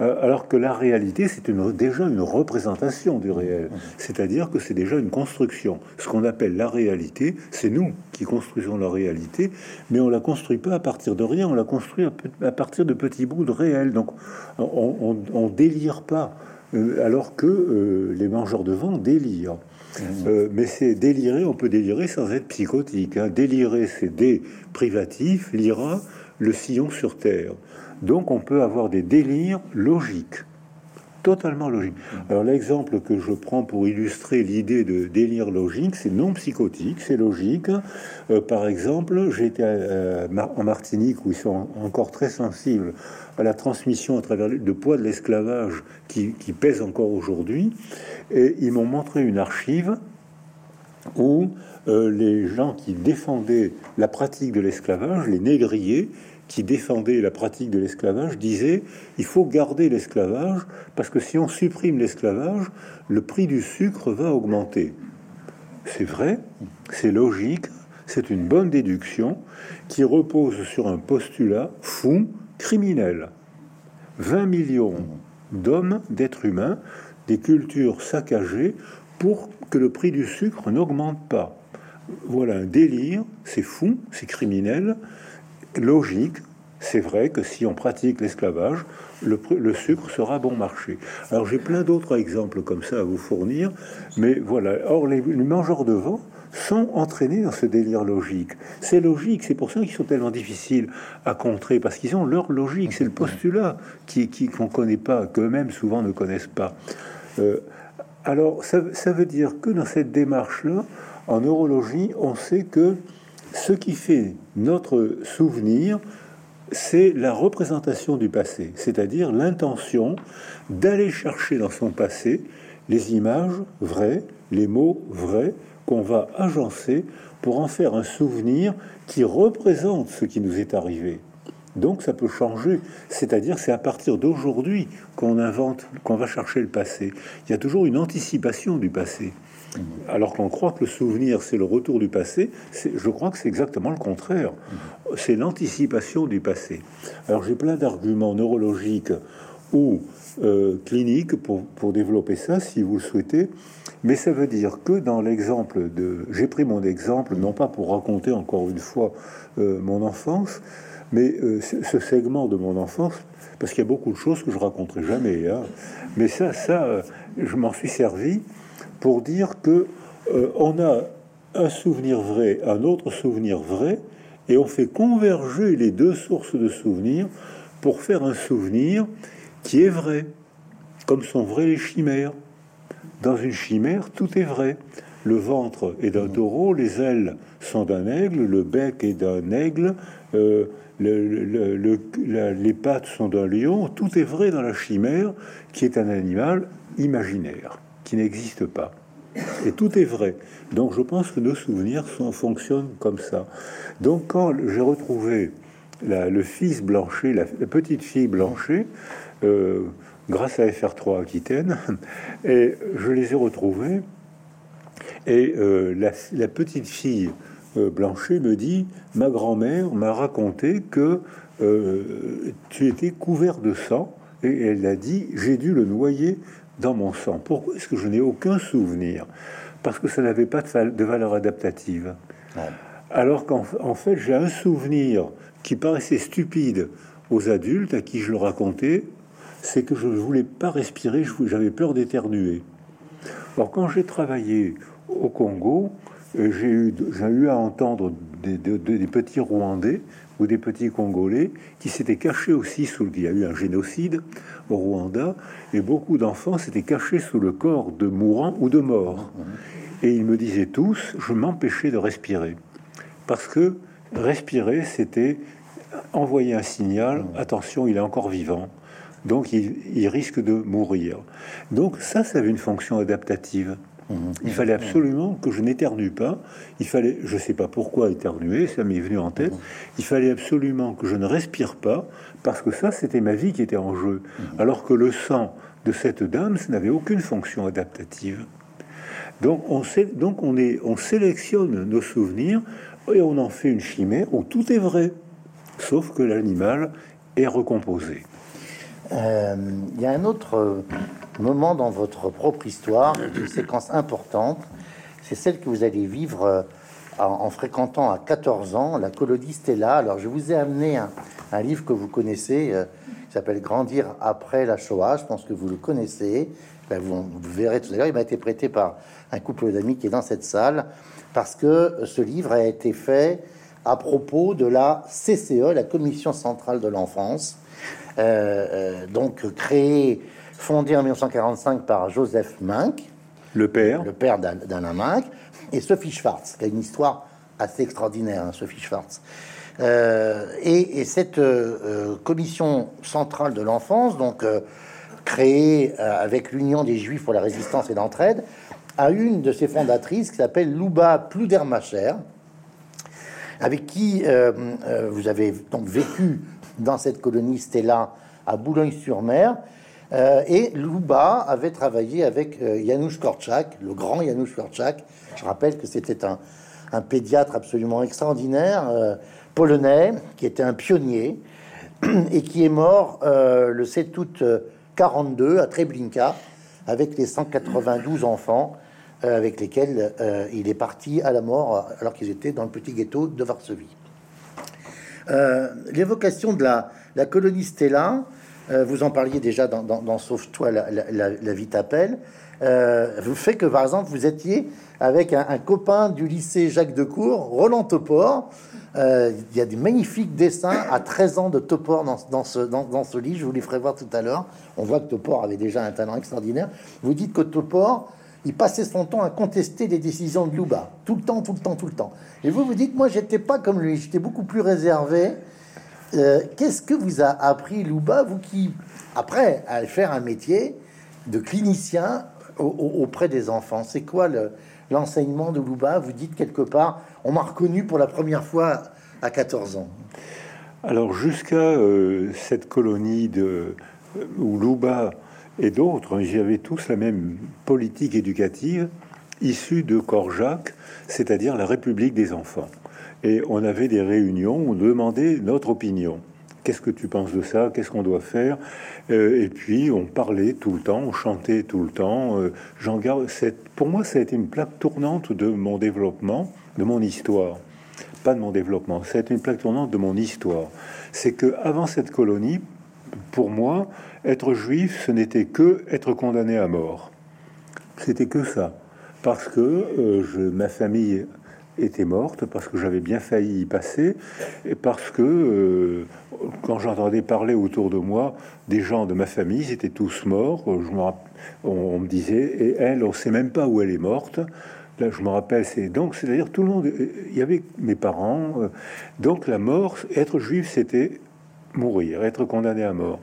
Euh, alors que la réalité, c'est déjà une représentation du réel, c'est-à-dire que c'est déjà une construction. Ce qu'on appelle la réalité, c'est nous qui construisons la réalité, mais on la construit pas à partir de rien, on la construit à, partir de petits bouts de réel. Donc on, on, délire pas, euh, alors que euh, les mangeurs de vent délirent. Mmh. mais c'est délirer, on peut délirer sans être psychotique. Hein. Délirer, c'est des privatifs, l'ira, le sillon sur terre. Donc on peut avoir des délires logiques, totalement logiques. Alors l'exemple que je prends pour illustrer l'idée de délire logique, c'est non psychotique, c'est logique. Euh, par exemple, j'étais euh, en Martinique où ils sont encore très sensibles à la transmission à travers le poids de l'esclavage qui, pèse encore aujourd'hui, et ils m'ont montré une archive où euh, les gens qui défendaient la pratique de l'esclavage, les négriers, qui défendait la pratique de l'esclavage disait il faut garder l'esclavage parce que si on supprime l'esclavage, le prix du sucre va augmenter. C'est vrai, c'est logique, c'est une bonne déduction qui repose sur un postulat fou, criminel. 20 millions d'hommes, d'êtres humains, des cultures saccagées pour que le prix du sucre n'augmente pas. Voilà un délire, c'est fou, c'est criminel, logique, c'est vrai que si on pratique l'esclavage, le, sucre sera bon marché. Alors j'ai plein d'autres exemples comme ça à vous fournir, mais voilà. Or, les, mangeurs de vent sont entraînés dans ce délire logique. C'est logique, c'est pour ça qu'ils sont tellement difficiles à contrer, parce qu'ils ont leur logique, c'est le postulat qui qu'on ne connaît pas, qu'eux-mêmes souvent ne connaissent pas. Euh, alors ça, ça veut dire que dans cette démarche-là, En neurologie, on sait que ce qui fait notre souvenir, c'est la représentation du passé, c'est-à-dire l'intention d'aller chercher dans son passé les images vraies, les mots vrais qu'on va agencer pour en faire un souvenir qui représente ce qui nous est arrivé. Donc ça peut changer, c'est-à-dire c'est à partir d'aujourd'hui qu'on invente, qu'on va chercher le passé. Il y a toujours une anticipation du passé. Alors qu'on croit que le souvenir, c'est le retour du passé, je crois que c'est exactement le contraire. C'est l'anticipation du passé. Alors j'ai plein d'arguments neurologiques ou euh, cliniques pour, pour, développer ça, si vous le souhaitez. Mais ça veut dire que dans l'exemple de... J'ai pris mon exemple, non pas pour raconter encore une fois euh, mon enfance, mais euh, ce segment de mon enfance, parce qu'il y a beaucoup de choses que je raconterai jamais. Hein. Mais ça, ça, je m'en suis servi pour dire que euh, a un souvenir vrai, un autre souvenir vrai, et on fait converger les deux sources de souvenirs pour faire un souvenir qui est vrai, comme sont vraies les chimères. Dans une chimère, tout est vrai. Le ventre est d'un taureau, les ailes sont d'un aigle, le bec est d'un aigle, les pattes sont d'un lion, tout est vrai dans la chimère, qui est un animal imaginaire, qui n'existe pas. Et tout est vrai. Donc je pense que nos souvenirs fonctionnent comme ça. Donc quand j'ai retrouvé le fils Blanchet, la, petite fille Blanchet, euh, grâce à FR3 Aquitaine, [laughs] et je les ai retrouvés, et euh, la petite fille euh, Blanchet me dit Ma grand-mère m'a raconté que tu étais couvert de sang, et elle a dit J'ai dû le noyer dans mon sang. Pourquoi est-ce que je n'ai aucun souvenir? Parce que ça n'avait pas de, valeur adaptative. Alors qu'en fait, j'ai un souvenir qui paraissait stupide aux adultes à qui je le racontais, c'est que je ne voulais pas respirer, j'avais peur d'éternuer. Alors quand j'ai travaillé au Congo, j'ai eu, eu à entendre des, petits Rwandais ou des petits Congolais qui s'étaient cachés aussi sous... Il y a eu un génocide au Rwanda et beaucoup d'enfants s'étaient cachés sous le corps de mourants ou de morts. Et ils me disaient tous, je m'empêchais de respirer. Parce que respirer, c'était envoyer un signal, attention, il est encore vivant. Donc il, il risque de mourir. Donc ça, ça avait une fonction adaptative. Il fallait absolument que je n'éternue pas. Il fallait, je ne sais pas pourquoi éternuer, ça m'est venu en tête. Il fallait absolument que je ne respire pas parce que ça, c'était ma vie qui était en jeu. Alors que le sang de cette dame, n'avait aucune fonction adaptative. Donc on, sait, donc on, est, on sélectionne nos souvenirs et on en fait une chimère où tout est vrai, sauf que l'animal est recomposé. Euh, il y a un autre moment dans votre propre histoire, une séquence importante, c'est celle que vous allez vivre euh, en, fréquentant à 14 ans la colonie Stella. Alors, je vous ai amené un, livre que vous connaissez, euh, qui s'appelle Grandir après la Shoah. Je pense que vous le connaissez. Ben, vous, verrez tout à l'heure. Il m'a été prêté par un couple d'amis qui est dans cette salle, parce que ce livre a été fait à propos de la CCE, la Commission centrale de l'enfance, euh, donc créée fondé en 1945 par Joseph Mink, le père, le père d'Alain Mink, et Sophie Schwartz, qui a une histoire assez extraordinaire, hein, Sophie Schwartz. Euh, et, cette euh, euh, commission centrale de l'enfance, donc créée avec l'Union des Juifs pour la résistance et l'entraide, a une de ses fondatrices qui s'appelle Louba Pludermacher, avec qui vous avez donc vécu dans cette colonie Stella à Boulogne-sur-Mer, euh, et Louba avait travaillé avec euh, Janusz Korczak, le grand Janusz Korczak. Je rappelle que c'était un, pédiatre absolument extraordinaire, euh, polonais, qui était un pionnier [clears throat] et qui est mort le 7 août 42 à Treblinka avec les 192 enfants avec lesquels il est parti à la mort alors qu'ils étaient dans le petit ghetto de Varsovie. L'évocation de la, colonie Stella vous en parliez déjà dans, dans, Sauve-toi, la, vie t'appelle, euh, fait que par exemple vous étiez avec un, copain du lycée Jacques Decour, Roland Topor. Euh, il y a des magnifiques dessins à 13 ans de Topor dans, dans ce, dans, ce livre, je vous les ferai voir tout à l'heure. On voit que Topor avait déjà un talent extraordinaire. Vous dites que Topor, il passait son temps à contester les décisions de Louba, tout le temps, tout le temps, tout le temps. Et vous vous dites, moi, j'étais pas comme lui, j'étais beaucoup plus réservé. Euh, qu'est-ce que vous a appris Louba, vous qui, après, à faire un métier de clinicien auprès des enfants C'est quoi l'enseignement de Louba? Vous dites quelque part, on m'a reconnu pour la première fois à 14 ans. Alors jusqu'à euh, cette colonie de où Louba et d'autres, hein, j'avais tous la même politique éducative issue de Corjac, c'est-à-dire la République des enfants. Et on avait des réunions où on demandait notre opinion. Qu'est-ce que tu penses de ça? Qu'est-ce qu'on doit faire? Euh, Et puis on parlait tout le temps, on chantait tout le temps. Euh, j'en garde cette, pour moi, ça a été une plaque tournante de mon développement, de mon histoire. Pas de mon développement, ça a été une plaque tournante de mon histoire. C'est que avant cette colonie, pour moi, être juif, ce n'était que être condamné à mort. C'était que ça. Parce que euh, je, ma famille était morte, parce que j'avais bien failli y passer, et parce que euh, quand j'entendais parler autour de moi des gens de ma famille, ils étaient tous morts. Je me on, me disait, et elle, on sait même pas où elle est morte. Là, je me rappelle, c'est donc, c'est-à-dire tout le monde, il y avait mes parents, euh, donc la mort, être juif, c'était mourir, être condamné à mort.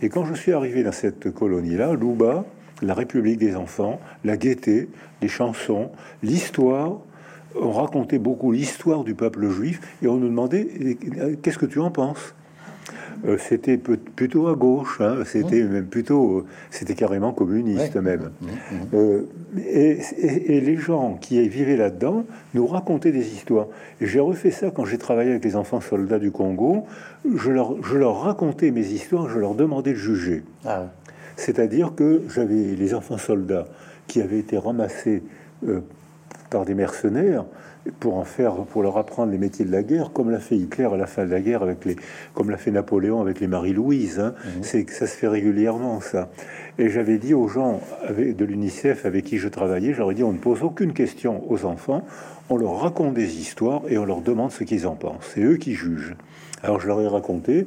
Et quand je suis arrivé dans cette colonie-là, Louba, la République des enfants, la gaieté, les chansons, l'histoire, on racontait beaucoup l'histoire du peuple juif et on nous demandait qu'est-ce que tu en penses? Euh, c'était plutôt à gauche, hein. c'était mmh. même plutôt, c'était carrément communiste même. Mmh, mmh, euh, et, les gens qui vivaient là-dedans nous racontaient des histoires. J'ai refait ça quand j'ai travaillé avec les enfants soldats du Congo. Je leur, je leur racontais mes histoires, je leur demandais de juger. Ah C'est-à-dire que j'avais les enfants soldats qui avaient été ramassés euh, par des mercenaires pour en faire, pour leur apprendre les métiers de la guerre, comme l'a fait Hitler à la fin de la guerre avec les, comme l'a fait Napoléon avec les Marie-Louise. Hein. Mhm. C'est que ça se fait régulièrement, ça. Et j'avais dit aux gens avec, de l'UNICEF avec qui je travaillais, j'aurais dit on ne pose aucune question aux enfants, on leur raconte des histoires et on leur demande ce qu'ils en pensent. C'est eux qui jugent. Alors je leur ai raconté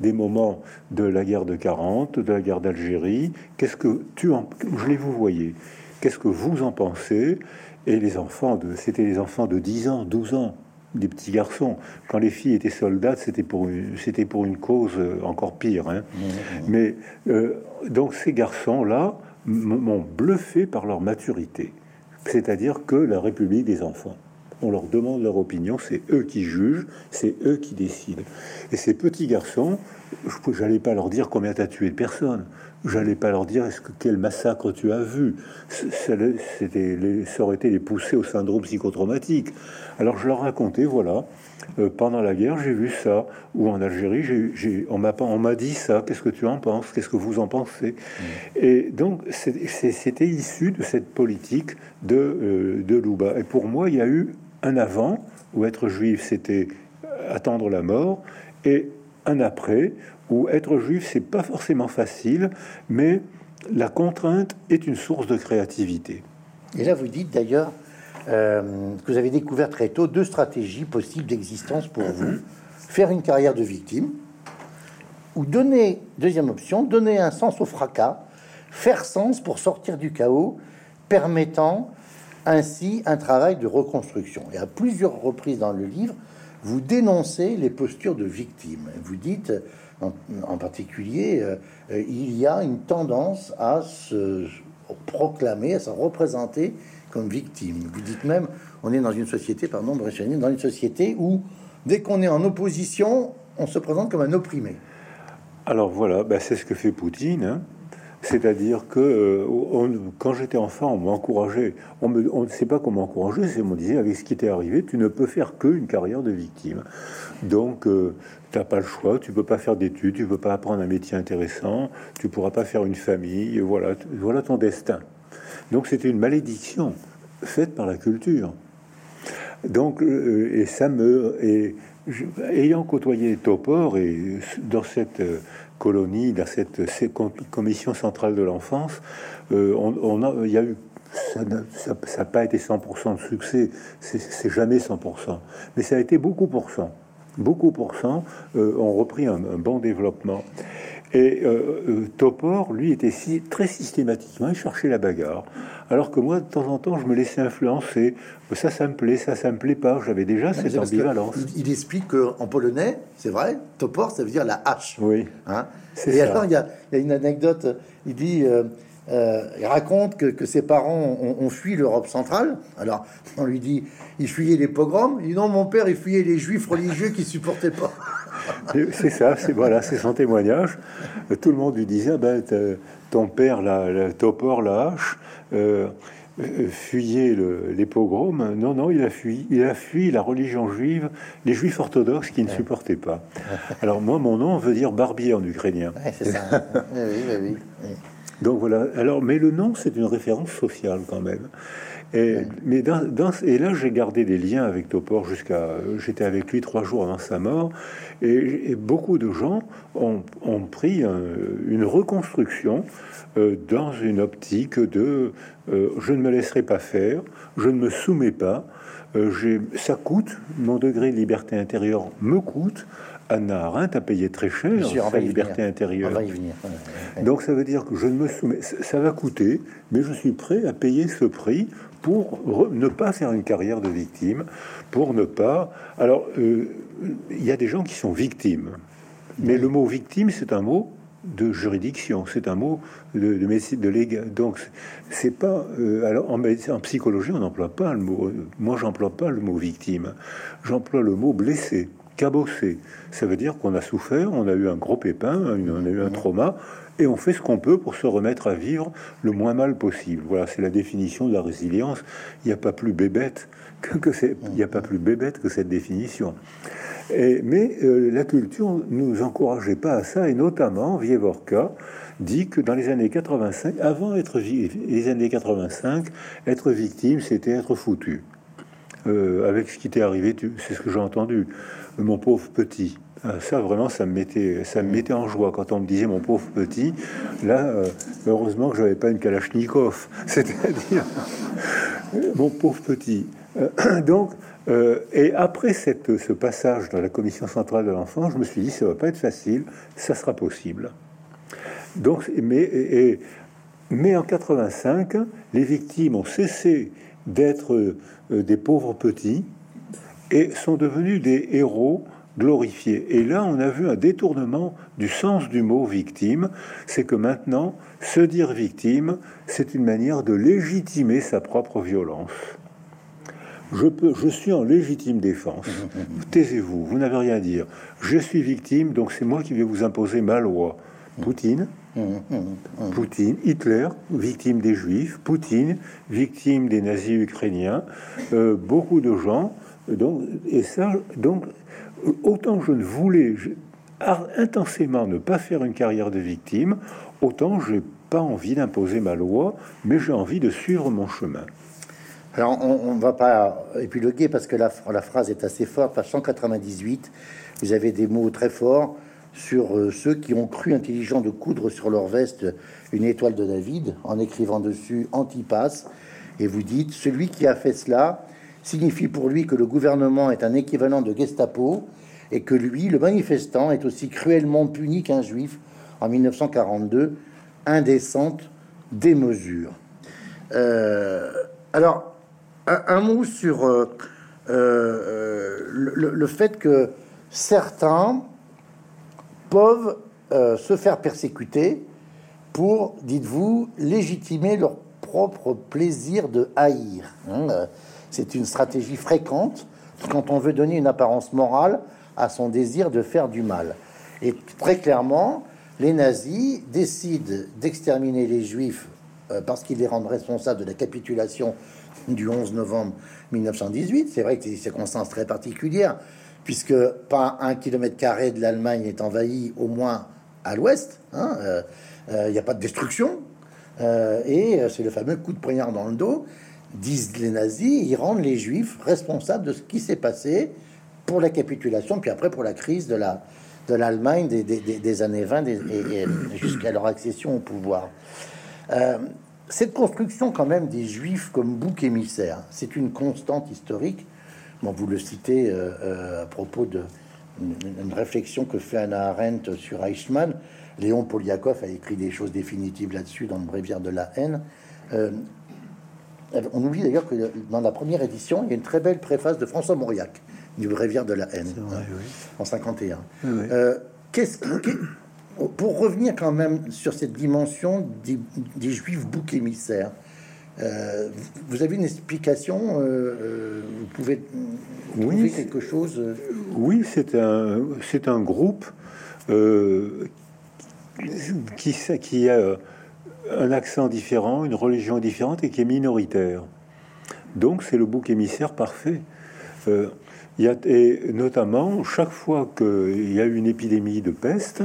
des moments de la guerre de 40, de la guerre d'Algérie. Qu'est-ce que tu en... Je les vous voyez. Qu'est-ce que vous en pensez? Et les enfants, de, c'était les enfants de 10 ans, 12 ans, des petits garçons. Quand les filles étaient soldates, c'était pour une, c'était pour une cause euh, encore pire. Hein. Mmh, mmh. Mais euh, donc ces garçons-là m'ont bluffé par leur maturité. C'est-à-dire que la République des enfants, on leur demande leur opinion, c'est eux qui jugent, c'est eux qui décident. Et ces petits garçons, je n'allais pas leur dire combien tu as tué de personnes. J'allais pas leur dire est-ce que quel massacre tu as vu? C'était, ça aurait été les pousser au syndrome psychotraumatique. Alors je leur racontais voilà, euh, pendant la guerre j'ai vu ça, ou en Algérie j'ai, on m'a on m'a dit ça. Qu'est-ce que tu en penses? Qu'est-ce que vous en pensez? Mmh. Et donc c'était issu de cette politique de euh, de Louba. Et pour moi il y a eu un avant où être juif c'était attendre la mort et un après où être juif, c'est pas forcément facile, mais la contrainte est une source de créativité. Et là, vous dites d'ailleurs euh, que vous avez découvert très tôt deux stratégies possibles d'existence pour vous faire une carrière de victime, ou donner, deuxième option, donner un sens au fracas, faire sens pour sortir du chaos, permettant ainsi un travail de reconstruction. Et à plusieurs reprises dans le livre, vous dénoncez les postures de victime. Vous dites en, particulier, euh, euh, il y a une tendance à se proclamer, à se représenter comme victime. Vous dites même, on est dans une société, pardon, dans une société où dès qu'on est en opposition, on se présente comme un opprimé. Alors voilà, bah, c'est ce que fait Poutine. Hein. C'est-à-dire que euh, quand j'étais enfant, on m'encourageait. On ne sait pas comment encourager, c'est on me disait avec ce qui t'est arrivé, tu ne peux faire qu'une carrière de victime. Donc tu n'as pas le choix, tu peux pas faire d'études, tu peux pas apprendre un métier intéressant, tu pourras pas faire une famille, voilà, voilà ton destin. Donc c'était une malédiction faite par la culture. Donc, euh, et ça me. Et, ayant côtoyé Topor et dans cette euh, dans cette, commission centrale de l'enfance, euh, on, a, il y a eu ça n'a pas été 100% de succès, c'est jamais 100%, mais ça a été beaucoup pour cent beaucoup pour cent euh, ont repris un, bon développement. Et euh, Topor, lui, était si, très systématiquement, il cherchait la bagarre. Alors que moi, de temps en temps, je me laissais influencer. Ça, ça me plaît, ça, ça me plaît pas. J'avais déjà cette ambivalence. Il, explique qu'en polonais, c'est vrai, Topor, ça veut dire la hache. Oui. Hein et alors, il y, a, il y, a, une anecdote. Il dit. Euh, il raconte que, ses parents ont, fui l'Europe centrale. Alors, on lui dit, il fuyait les pogroms. Il dit non, mon père, il fuyait les juifs religieux qui supportaient pas. c'est ça, c'est voilà, c'est son témoignage. Tout le monde lui disait, ah ben, ton père, la, la topor, la hache, euh, euh, fuyait les pogroms. Non, non, il a fui, il a fui la religion juive, les juifs orthodoxes qui ne supportaient pas. Alors moi, mon nom veut dire barbier en ukrainien. c'est ça. [laughs] oui, oui, oui. Donc voilà. Alors, mais le nom, c'est une référence sociale quand même. Et, mais dans, et là, j'ai gardé des liens avec Topor jusqu'à. J'étais avec lui trois jours avant sa mort, et, beaucoup de gens ont, ont pris une reconstruction euh, dans une optique de euh, je ne me laisserai pas faire, je ne me soumets pas. Euh, ça coûte, mon degré de liberté intérieure me coûte, Anna Arendt a payé très cher sa liberté intérieure. Donc ça veut dire que je ne me soumets, ça va coûter, mais je suis prêt à payer ce prix pour ne pas faire une carrière de victime, pour ne pas. Alors euh, il y a des gens qui sont victimes, mais le mot victime c'est un mot de juridiction, c'est un mot de, de médecine de légal. Donc c'est pas euh, alors en, en psychologie on n'emploie pas le mot. Moi j'emploie pas le mot victime, j'emploie le mot blessé cabossé. Ça veut dire qu'on a souffert, on a eu un gros pépin, on a eu un trauma, et on fait ce qu'on peut pour se remettre à vivre le moins mal possible. Voilà, c'est la définition de la résilience. Il n'y a pas plus bébête que, cette définition. Et, mais euh, la culture nous encourageait pas à ça, et notamment Vievorka dit que dans les années 85, avant être les années 85, être victime, c'était être foutu. Euh, avec ce qui t'est arrivé, c'est ce que j'ai entendu mon pauvre petit. Euh, ça vraiment, ça me mettait, ça me mettait en joie quand on me disait mon pauvre petit. Là, euh, heureusement que j'avais pas une Kalachnikov, [laughs] c'est-à-dire mon pauvre petit. Euh, [clears throat] donc, et après cette, ce passage dans la commission centrale de l'enfant, je me suis dit ça va pas être facile, ça sera possible. Donc, mais, mais en 85, les victimes ont cessé d'être des pauvres petits et sont devenus des héros glorifiés. Et là, on a vu un détournement du sens du mot victime. C'est que maintenant, se dire victime, c'est une manière de légitimer sa propre violence. Je, peux, je suis en légitime défense. [laughs] Taisez-vous, vous, n'avez rien à dire. Je suis victime, donc c'est moi qui vais vous imposer ma loi. Poutine, [laughs] Poutine, Hitler, victime des Juifs, Poutine, victime des nazis ukrainiens, euh, beaucoup de gens donc, et ça, donc, autant je ne voulais intensément ne pas faire une carrière de victime, autant j'ai pas envie d'imposer ma loi, mais j'ai envie de suivre mon chemin. Alors, on ne va pas épiloguer parce que la, la, phrase est assez forte. Page 198, vous avez des mots très forts sur euh, ceux qui ont cru intelligent de coudre sur leur veste une étoile de David en écrivant dessus Antipas. Et vous dites, celui qui a fait cela signifie pour lui que le gouvernement est un équivalent de Gestapo et que lui, le manifestant, est aussi cruellement puni qu'un juif en 1942, indécente démesure. Euh, alors, un, mot sur euh, euh, le, fait que certains peuvent se faire persécuter pour, dites-vous, légitimer leur propre plaisir de haïr. Hein, c'est une stratégie fréquente quand on veut donner une apparence morale à son désir de faire du mal. Et très clairement, les nazis décident d'exterminer les juifs euh, parce qu'ils les rendent responsables de la capitulation du 11 novembre 1918. C'est vrai que c'est des circonstances très particulières, puisque pas un kilomètre carré de l'Allemagne est envahi, au moins à l'ouest. Hein, euh, euh, il n'y a pas de destruction. et c'est le fameux coup de poignard dans le dos disent les nazis, ils rendent les juifs responsables de ce qui s'est passé pour la capitulation, puis après pour la crise de la de l'Allemagne des, des, années 20 et, jusqu'à leur accession au pouvoir. Euh, cette construction quand même des juifs comme bouc émissaire, c'est une constante historique. Bon, vous le citez euh, euh, à propos de une, réflexion que fait Anna Arendt sur Eichmann. Léon Poliakov a écrit des choses définitives là-dessus dans le Bréviaire de la haine. Euh, on oublie d'ailleurs que dans la première édition, il y a une très belle préface de François Mauriac du Bréviaire de la haine hein, en 51. Euh, qu'est-ce pour revenir quand même sur cette dimension des, juifs boucs émissaires, euh, vous avez une explication Vous pouvez oui, quelque chose Oui, c'est un, c'est un groupe qui, qui a un accent différent, une religion différente et qui est minoritaire. Donc c'est le bouc émissaire parfait. Euh, y a, et notamment, chaque fois qu'il y a eu une épidémie de peste,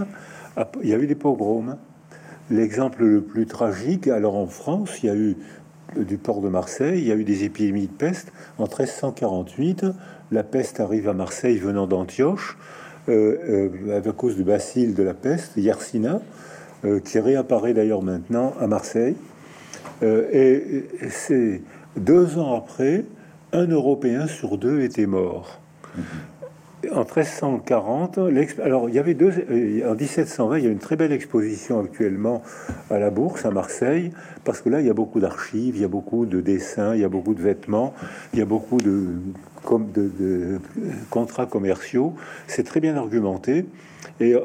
il y avait des pogroms. L'exemple le plus tragique, alors en France, il y a eu du port de Marseille, il y a eu des épidémies de peste. En 1348, la peste arrive à Marseille venant d'Antioche, euh, euh, à cause du bacille de la peste, Yersinia. Euh, qui réapparaît d'ailleurs maintenant à Marseille. Euh, et c'est deux ans après, un Européen sur deux était mort. En 1340, alors il y avait deux, euh, en 1720, il y a une très belle exposition actuellement à la Bourse à Marseille, parce que là il y a beaucoup d'archives, il y a beaucoup de dessins, il y a beaucoup de vêtements, il y a beaucoup de, de, de contrats commerciaux. C'est très bien argumenté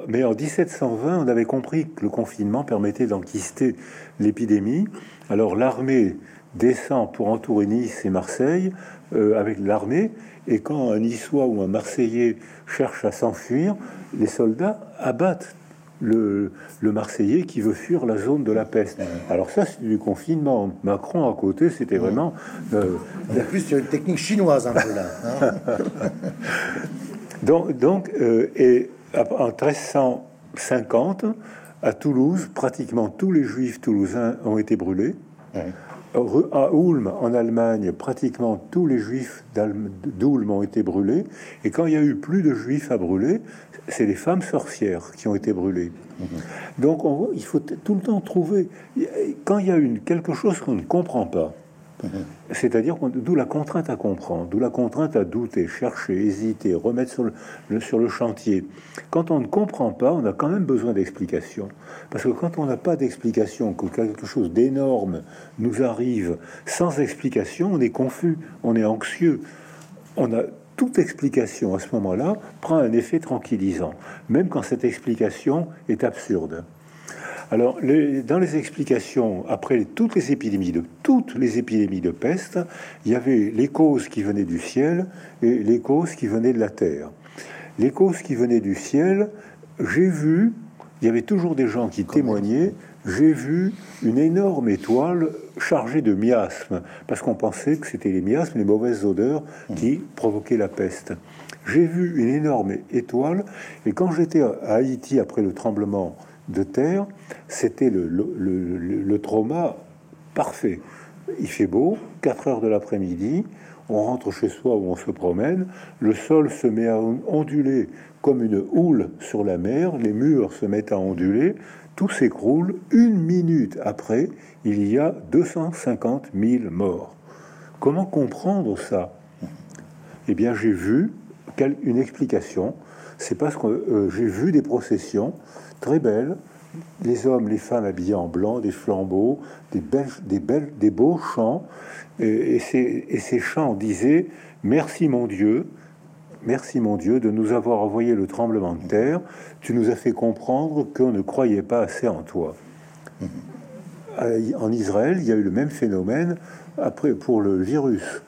mais en 1720, on avait compris que le confinement permettait d'enquister l'épidémie. Alors l'armée descend pour entourer Nice et Marseille euh, avec l'armée. Et quand un Niçois ou un Marseillais cherche à s'enfuir, les soldats abattent le, Marseillais qui veut fuir la zone de la peste. Alors ça, c'est du confinement. Macron à côté, c'était vraiment... Euh, plus, une technique chinoise un peu là. Hein. [laughs] donc, donc euh, et en 1350, à Toulouse, pratiquement tous les juifs toulousains ont été brûlés. À Ulm, en Allemagne, pratiquement tous les juifs d'Ulm ont été brûlés. Et quand il y a eu plus de juifs à brûler, c'est les femmes sorcières qui ont été brûlées. Mhm. Donc on il faut tout le temps trouver. Quand il y a une, quelque chose qu'on ne comprend pas, [laughs] C'est-à-dire d'où la contrainte à comprendre, d'où la contrainte à douter, chercher, hésiter, remettre sur le, sur le chantier. Quand on ne comprend pas, on a quand même besoin d'explications. Parce que quand on n'a pas d'explication, que quelque chose d'énorme nous arrive sans explication, on est confus, on est anxieux. On a toute explication à ce moment-là prend un effet tranquillisant, même quand cette explication est absurde. Alors, dans les explications, après toutes les épidémies de toutes les épidémies de peste, il y avait les causes qui venaient du ciel et les causes qui venaient de la terre. Les causes qui venaient du ciel, j'ai vu, il y avait toujours des gens qui témoignaient, j'ai vu une énorme étoile chargée de miasmes, parce qu'on pensait que c'était les miasmes, les mauvaises odeurs qui provoquaient la peste. J'ai vu une énorme étoile, et quand j'étais à Haïti après le tremblement de terre, c'était le, trauma parfait. Il fait beau, 4 heures de l'après-midi, on rentre chez soi ou on se promène, le sol se met à onduler comme une houle sur la mer, les murs se mettent à onduler, tout s'écroule. Une minute après, il y a 250 000 morts. Comment comprendre ça? Eh bien, j'ai vu une explication. C'est parce que euh, j'ai vu des processions très belles. Les hommes, les femmes habillés en blanc, des flambeaux, des, belles, des, belles, des beaux chants. Et, ces, et ces chants disaient Merci mon Dieu, merci mon Dieu de nous avoir envoyé le tremblement de terre. Tu nous as fait comprendre qu'on ne croyait pas assez en toi. En Israël, il y a eu le même phénomène après pour le virus.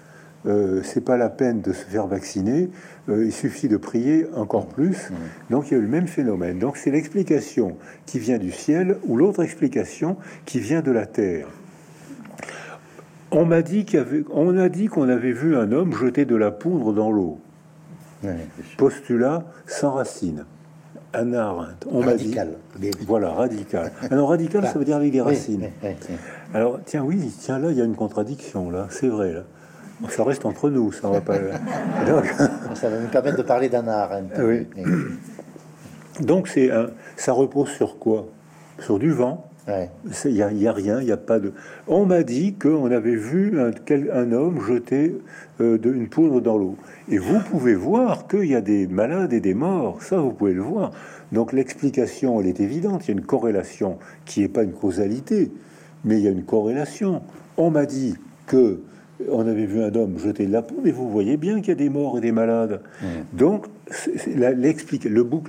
Euh, c'est pas la peine de se faire vacciner, euh, il suffit de prier encore plus. Donc il y a le même phénomène. Donc c'est l'explication qui vient du ciel ou l'autre explication qui vient de la terre. On m'a dit a qu'on avait vu un homme jeter de la poudre dans l'eau. Postulat sans racine. Anna On radical. Dit, voilà, radical. Alors radical, ça veut dire avec des racines. Alors tiens, oui, tiens là, il y a une contradiction là. C'est vrai là. Ça reste entre nous, ça va pas. [laughs] ça va nous permettre de parler d'un art. Oui. Donc c'est un... ça repose sur quoi? Sur du vent. Il n'y a, rien, il n'y a pas de. On m'a dit qu'on avait vu un, un homme jeter euh, de, une poudre dans l'eau. Et vous pouvez voir qu'il y a des malades et des morts. Ça, vous pouvez le voir. Donc l'explication, elle est évidente. Il y a une corrélation qui n'est pas une causalité, mais il y a une corrélation. On m'a dit que on avait vu un homme jeter de la poudre, et vous voyez bien qu'il y a des morts et des malades. Mmh. Donc, l'explique le bouc,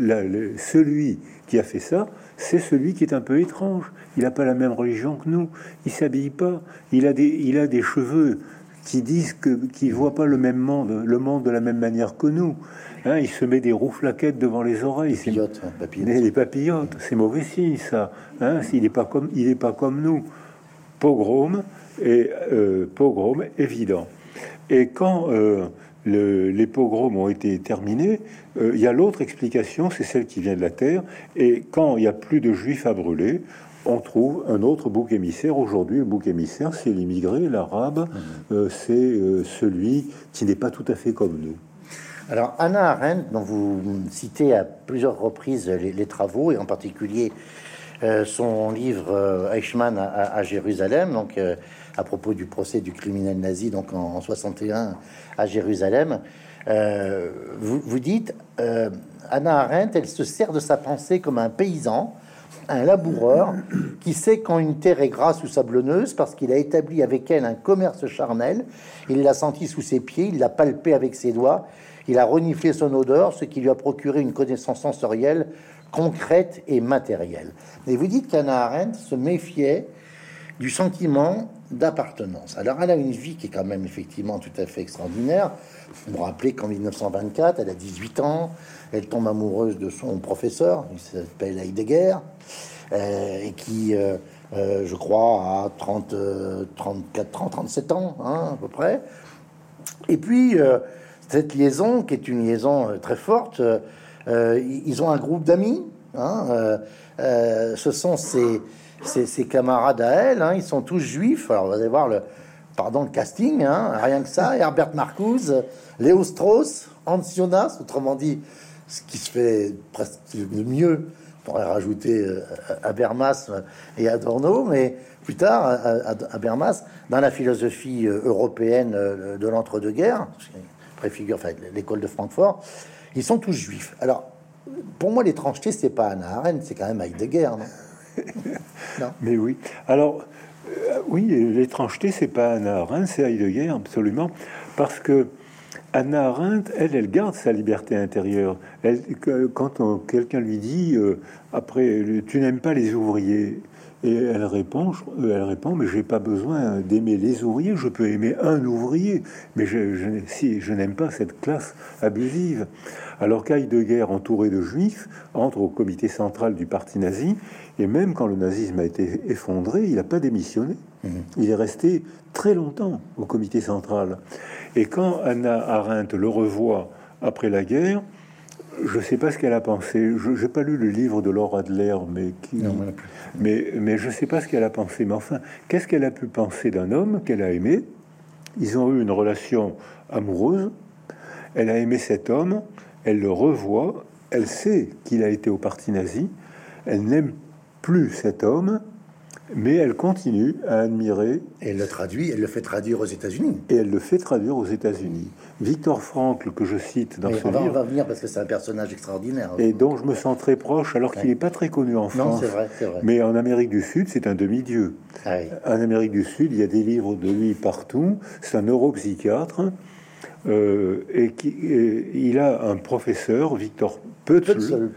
celui qui a fait ça, c'est celui qui est un peu étrange. Il n'a pas la même religion que nous. Il s'habille pas. Il a des, il a des cheveux qui disent que qui voit pas le même monde, le monde de la même manière que nous. Hein, il se met des rouflaquettes devant les oreilles. Papillotes, Les papillotes, c'est mauvais signe ça. Hein, s'il n'est pas comme il est pas comme nous. Pogrom et euh, pogrom évident. Et quand euh, les pogroms ont été terminés, euh, il y a l'autre explication, c'est celle qui vient de la terre. Et quand il n'y a plus de juifs à brûler, on trouve un autre bouc émissaire. Aujourd'hui, le bouc émissaire, c'est l'immigré, l'arabe, mmh. euh, c'est celui qui n'est pas tout à fait comme nous. Alors, Anna Arendt, dont vous citez à plusieurs reprises les, travaux, et en particulier son livre Eichmann à, Jérusalem, donc à propos du procès du criminel nazi, donc en, en 61 à Jérusalem, euh, vous, dites, euh, Anna Arendt, elle se sert de sa pensée comme un paysan, un laboureur, qui sait quand une terre est grasse ou sablonneuse parce qu'il a établi avec elle un commerce charnel. Il l'a senti sous ses pieds, il l'a palpé avec ses doigts, il a reniflé son odeur, ce qui lui a procuré une connaissance sensorielle concrète et matérielle. Et vous dites qu'Anna Arendt se méfiait du sentiment d'appartenance. Alors elle a une vie qui est quand même effectivement tout à fait extraordinaire. Vous me rappelez qu'en 1924, elle a 18 ans, elle tombe amoureuse de son professeur, il s'appelle Heidegger, euh, et qui, euh, euh, je crois, a 30, 34, 30, 37 ans, hein, à peu près. Et puis, cette liaison, qui est une liaison très forte, ils ont un groupe d'amis. Hein, ce sont ces, camarades à elle, hein, ils sont tous juifs. Alors, vous allez voir le, pardon, le casting, hein, rien que ça. [laughs] Herbert Marcuse, Léo Strauss, Hans Jonas, autrement dit, ce qui se fait presque le mieux. On pourrait rajouter euh, Habermas et Adorno, mais plus tard, Habermas, dans la philosophie euh, européenne euh, de l'entre-deux-guerres, préfigure enfin, l'école de Francfort, ils sont tous juifs. Alors, pour moi, l'étrangeté, c'est pas Anna Arendt, c'est quand même Heidegger. [laughs] non? Mais oui. Alors, euh, oui, l'étrangeté, c'est pas Anna Arendt, c'est Heidegger, absolument, parce que Anna Arendt, elle, elle garde sa liberté intérieure. Elle, quand quelqu'un lui dit, euh, après, tu n'aimes pas les ouvriers, et elle répond, elle répond, mais j'ai pas besoin d'aimer les ouvriers, je peux aimer un ouvrier, mais je, je si je n'aime pas cette classe abusive. Alors qu'Heidegger, entouré de juifs, entre au comité central du parti nazi, et même quand le nazisme a été effondré, il n'a pas démissionné. Mhm. Il est resté très longtemps au comité central. Et quand Anna Arendt le revoit après la guerre, je ne sais pas ce qu'elle a pensé. Je n'ai pas lu le livre de Laura Adler, mais, qui... mais, mais je ne sais pas ce qu'elle a pensé. Mais enfin, qu'est-ce qu'elle a pu penser d'un homme qu'elle a aimé? Ils ont eu une relation amoureuse. Elle a aimé cet homme. Elle le revoit. Elle sait qu'il a été au parti nazi. Elle n'aime plus cet homme, mais elle continue à admirer. elle le traduit, elle le fait traduire aux États-Unis. Et elle le fait traduire aux États-Unis. Victor Frankl, que je cite dans ce on livre. on va venir parce que c'est un personnage extraordinaire. Et dont je me sens très proche, alors qu'il n'est pas très connu en France. Non, vrai, vrai. Mais en Amérique du Sud, c'est un demi-dieu. Ah en Amérique du Sud, il y a des livres de lui partout. C'est un neuropsychiatre. Euh, et, qui, il a un professeur, Victor Putzel,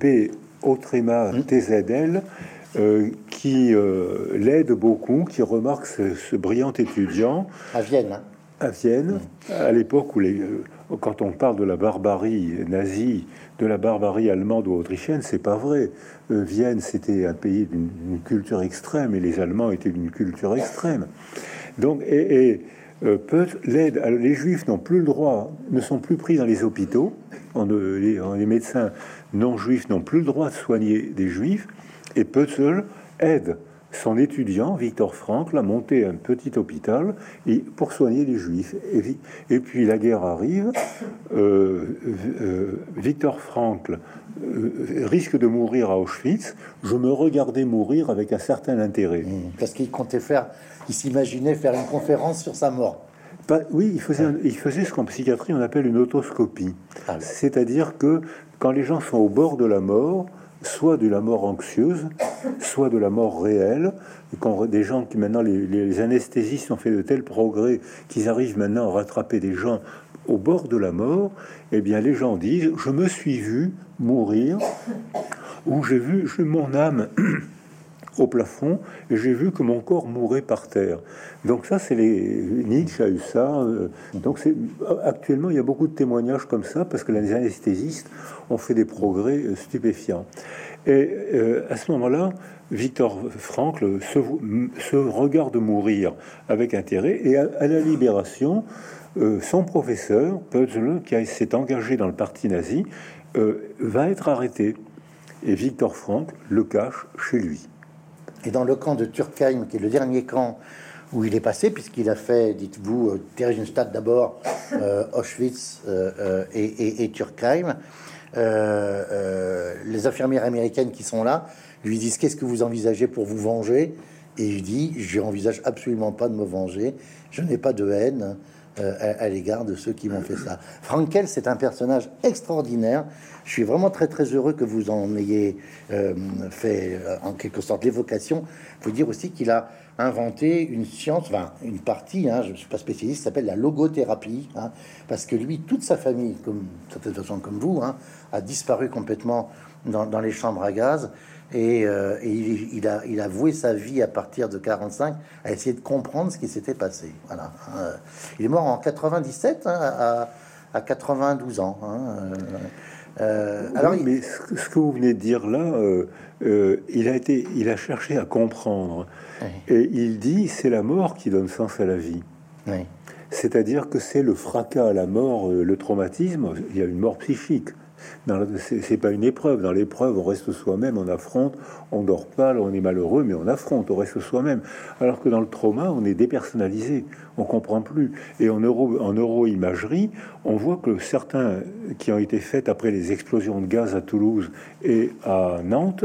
P, Autrema mmh. TZL, euh, qui euh, l'aide beaucoup, qui remarque ce, brillant étudiant. À Vienne. Hein. À Vienne, mmh. à l'époque où les, euh, quand on parle de la barbarie nazie, de la barbarie allemande ou autrichienne, c'est pas vrai. Vienne, c'était un pays d'une culture extrême et les Allemands étaient d'une culture extrême. Donc, et, et l'aide, les Juifs n'ont plus le droit, ne sont plus pris dans les hôpitaux. On, les, les médecins non juifs n'ont plus le droit de soigner des juifs, et Putzel aide son étudiant, Victor Frankl, a monté un petit hôpital et, pour soigner les juifs. Et, puis la guerre arrive, euh, euh, Victor Frankl euh, risque de mourir à Auschwitz. Je me regardais mourir avec un certain intérêt. Mmh. parce qu'il comptait faire, il s'imaginait faire une conférence sur sa mort. oui, il faisait, il faisait ce qu'en psychiatrie on appelle une autoscopie. Ah C'est-à-dire que quand les gens sont au bord de la mort, soit de la mort anxieuse, soit de la mort réelle. quand des gens qui maintenant, les, anesthésistes ont fait de tels progrès qu'ils arrivent maintenant à rattraper des gens au bord de la mort, eh bien les gens disent, je me suis vu mourir, ou j'ai vu mon âme au plafond et j'ai vu que mon corps mourait par terre. Donc ça, c'est les Nietzsche a eu ça. Euh, donc c'est actuellement il y a beaucoup de témoignages comme ça parce que les anesthésistes ont fait des progrès euh, stupéfiants. Et euh, à ce moment-là, Victor Frankl se, regarde mourir avec intérêt et à, la libération, son professeur Pötzl, qui s'est engagé dans le parti nazi, va être arrêté. Et Victor Frankl le cache chez lui. Et dans le camp de Turkheim, qui est le dernier camp où il est passé, puisqu'il a fait, dites-vous, euh, Theresienstadt d'abord, euh, Auschwitz euh, et, et, Turkheim, les infirmières américaines qui sont là lui disent Qu'est-ce que vous envisagez pour vous venger? Et il dit Je n'envisage absolument pas de me venger, je n'ai pas de haine. À, l'égard de ceux qui m'ont fait ça. Frankel, c'est un personnage extraordinaire. Je suis vraiment très très heureux que vous en ayez fait en quelque sorte l'évocation. Faut dire aussi qu'il a inventé une science, enfin une partie, hein, je ne suis pas spécialiste, s'appelle la logothérapie, hein, parce que lui, toute sa famille, comme toute façon comme vous, hein, a disparu complètement dans, les chambres à gaz. Et, euh, il, a, il a voué sa vie à partir de 45 à essayer de comprendre ce qui s'était passé. Voilà. il est mort en 97 à, à, 92 ans. Euh, alors, mais ce que vous venez de dire là, euh, il a été, il a cherché à comprendre et il dit c'est la mort qui donne sens à la vie. C'est-à-dire que c'est le fracas la mort, euh, le traumatisme, il y a une mort psychique. C'est pas une épreuve. Dans l'épreuve, on reste soi-même, on affronte, on dort pas, on est malheureux, mais on affronte, on reste soi-même. Alors que dans le trauma, on est dépersonnalisé, on comprend plus. Et en, euro, en neuroimagerie, on voit que certains qui ont été faits après les explosions de gaz à Toulouse et à Nantes,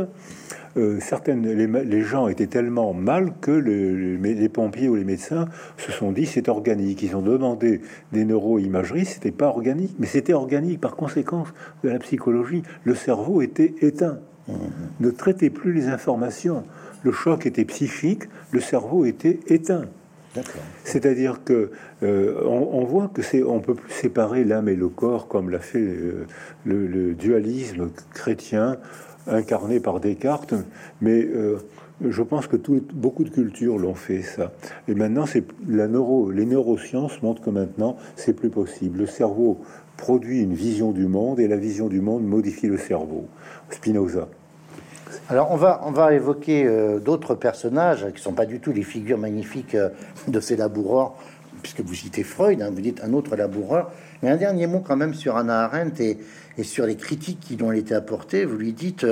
euh, certaines, les, gens étaient tellement mal que les pompiers ou les médecins se sont dit c'est organique. Ils ont demandé des neuroimageries, c'était pas organique, mais c'était organique par conséquence de la psychologie. Le cerveau était éteint, mmh. ne traitait plus les informations. Le choc était psychique, le cerveau était éteint. C'est-à-dire que euh, on, voit que c'est on peut plus séparer l'âme et le corps comme l'a fait euh, le, dualisme chrétien incarné par Descartes, mais euh, je pense que beaucoup de cultures l'ont fait ça. Et maintenant, c'est la neuro, les neurosciences montrent que maintenant, c'est plus possible. Le cerveau produit une vision du monde et la vision du monde modifie le cerveau. Spinoza. Alors on va, on va évoquer euh, d'autres personnages qui sont pas du tout les figures magnifiques euh, de ces laboureurs, puisque vous citez Freud, hein, vous dites un autre laboureur. Mais un dernier mot quand même sur Anna Arendt et, sur les critiques qui lui ont été apportées. Vous lui dites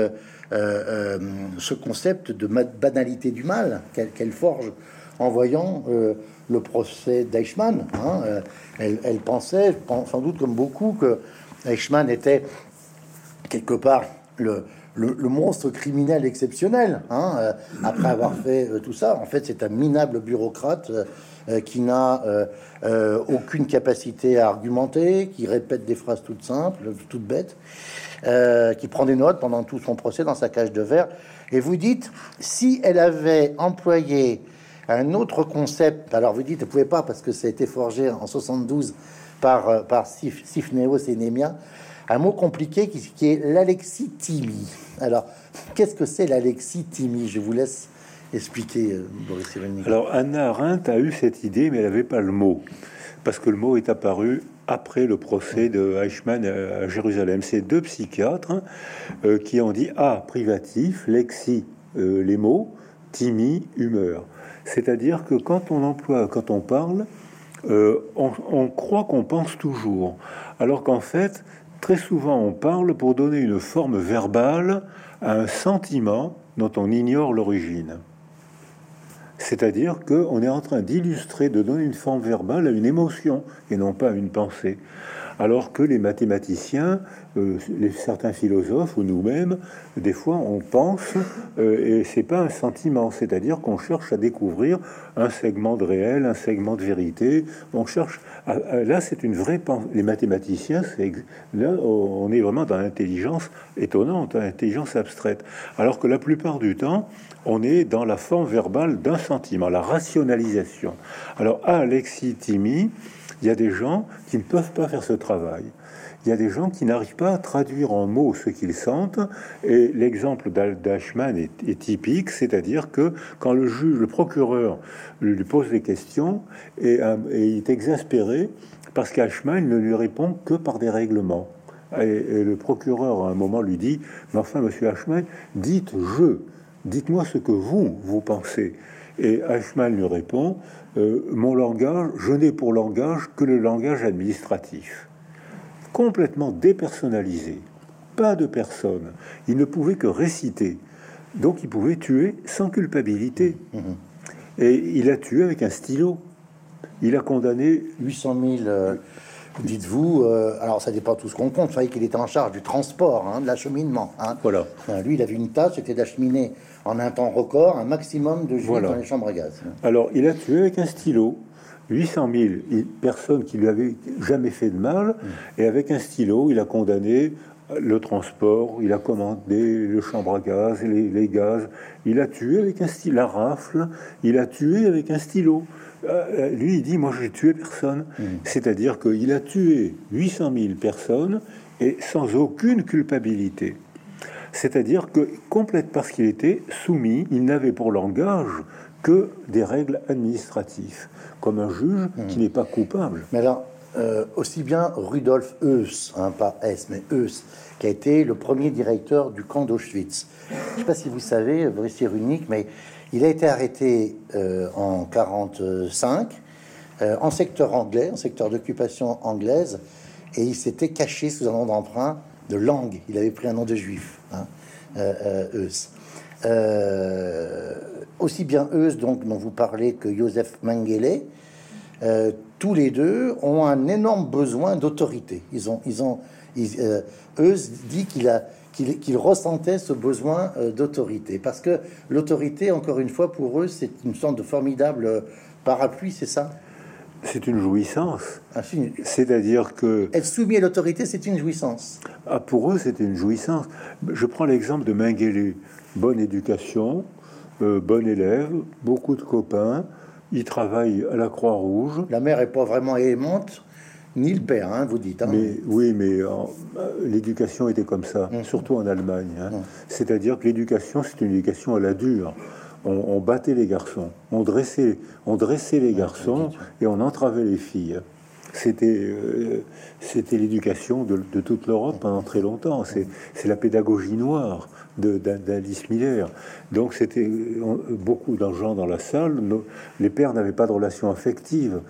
euh, ce concept de banalité du mal qu'elle forge en voyant le procès d'Eichmann. Hein, elle, elle, pensait, sans doute comme beaucoup, que Eichmann était quelque part le, le, monstre criminel exceptionnel. Hein, après avoir fait tout ça, en fait, c'est un minable bureaucrate euh, qui n'a euh, euh, aucune capacité à argumenter, qui répète des phrases toutes simples, toutes bêtes, qui prend des notes pendant tout son procès dans sa cage de verre. Et vous dites, si elle avait employé un autre concept, alors vous dites, elle pouvait pas parce que ça a été forgé en 72 par, par Sifneos et Némia, un mot compliqué qui, qui est l'alexithymie. Alors, qu'est-ce que c'est l'alexithymie Je vous laisse expliquer, euh, Boris Alors, Anna Arendt a eu cette idée, mais elle n'avait pas le mot, parce que le mot est apparu après le procès de Eichmann à Jérusalem. C'est deux psychiatres euh, qui ont dit ah privatif, lexi, euh, les mots, timi, humeur. C'est-à-dire que quand on emploie, quand on parle, on, on, croit qu'on pense toujours, alors qu'en fait, très souvent, on parle pour donner une forme verbale à un sentiment dont on ignore l'origine. C'est-à-dire qu'on est en train d'illustrer, de donner une forme verbale à une émotion et non pas à une pensée alors que les mathématiciens, euh, les, certains philosophes ou nous-mêmes, des fois on pense euh, et c'est pas un sentiment, c'est-à-dire qu'on cherche à découvrir un segment de réel, un segment de vérité. On cherche. là, c'est une vraie. Les mathématiciens, là on est vraiment dans l'intelligence étonnante, l'intelligence abstraite, alors que la plupart du temps, on est dans la forme verbale d'un sentiment, la rationalisation. Alors, à Alexis Timi, il y a des gens qui ne peuvent pas faire ce travail. Il y a des gens qui n'arrivent pas à traduire en mots ce qu'ils sentent. Et l'exemple d'Ashman est, typique, c'est-à-dire que quand le juge, le procureur lui pose des questions et, euh, il est exaspéré parce qu'Ashman ne lui répond que par des règlements. Et, le procureur à un moment lui dit Mais enfin, monsieur Ashman, dites je, dites-moi ce que vous, vous pensez. Et Ashman lui répond euh, mon langage, je n'ai pour langage que le langage administratif, complètement dépersonnalisé, pas de personne. Il ne pouvait que réciter, donc il pouvait tuer sans culpabilité. Mhm. Et il a tué avec un stylo. Il a condamné 800 000 dites-vous, euh, alors ça dépend tout ce qu'on compte. Vous savez qu'il était en charge du transport, hein, de l'acheminement. Hein. Voilà. lui, il avait une tâche, c'était d'acheminer en un temps record un maximum de juifs dans les chambres à gaz. Alors, il a tué avec un stylo 800 000 personnes qui lui avaient jamais fait de mal, mm. et avec un stylo, il a condamné le transport, il a commandé le chambre à gaz, les, les gaz, il a tué avec un stylo, la rafle, il a tué avec un stylo. Euh, lui, il dit, moi, j'ai tué personne. Mmh. C'est-à-dire qu'il a tué 800 000 personnes et sans aucune culpabilité. C'est-à-dire que, complète parce qu'il était soumis, il n'avait pour langage que des règles administratives, comme un juge mmh. qui n'est pas coupable. Mais alors, euh, aussi bien Rudolf Heuss, hein, pas S, mais Heuss, qui a été le premier directeur du camp d'Auschwitz. Je ne sais pas si vous savez, Brice unique, mais il a été arrêté euh, en 45 euh, en secteur anglais, en secteur d'occupation anglaise, et il s'était caché sous un nom d'emprunt de langue. Il avait pris un nom de juif, hein, euh, aussi bien Eus, donc dont vous parlez, que Joseph Mengele, tous les deux ont un énorme besoin d'autorité. Ils ont, ils ont, dit qu'il a qu'il ressentait ce besoin euh, d'autorité. Parce que l'autorité, encore une fois, pour eux, c'est une sorte de formidable euh, parapluie, c'est ça? C'est une jouissance. Ah, C'est-à-dire que... Être soumis à l'autorité, c'est une jouissance. Ah, pour eux, c'est une jouissance. Je prends l'exemple de Mengele. Bonne éducation, euh, bon élève, beaucoup de copains. Il travaille à la Croix-Rouge. La mère est pas vraiment aimante ni le père, hein, vous dites. Hein. Mais, oui, mais euh, l'éducation était comme ça, mmh. surtout en Allemagne. Hein. Mmh. C'est-à-dire que l'éducation, c'est une éducation à la dure. On, battait les garçons, on dressait, on dressait les garçons et on entravait les filles. C'était euh, c'était l'éducation de, toute l'Europe pendant très longtemps. C'est la pédagogie noire d'Alice Miller. Donc c'était beaucoup d'argent dans la salle. les pères n'avaient pas de relation affective.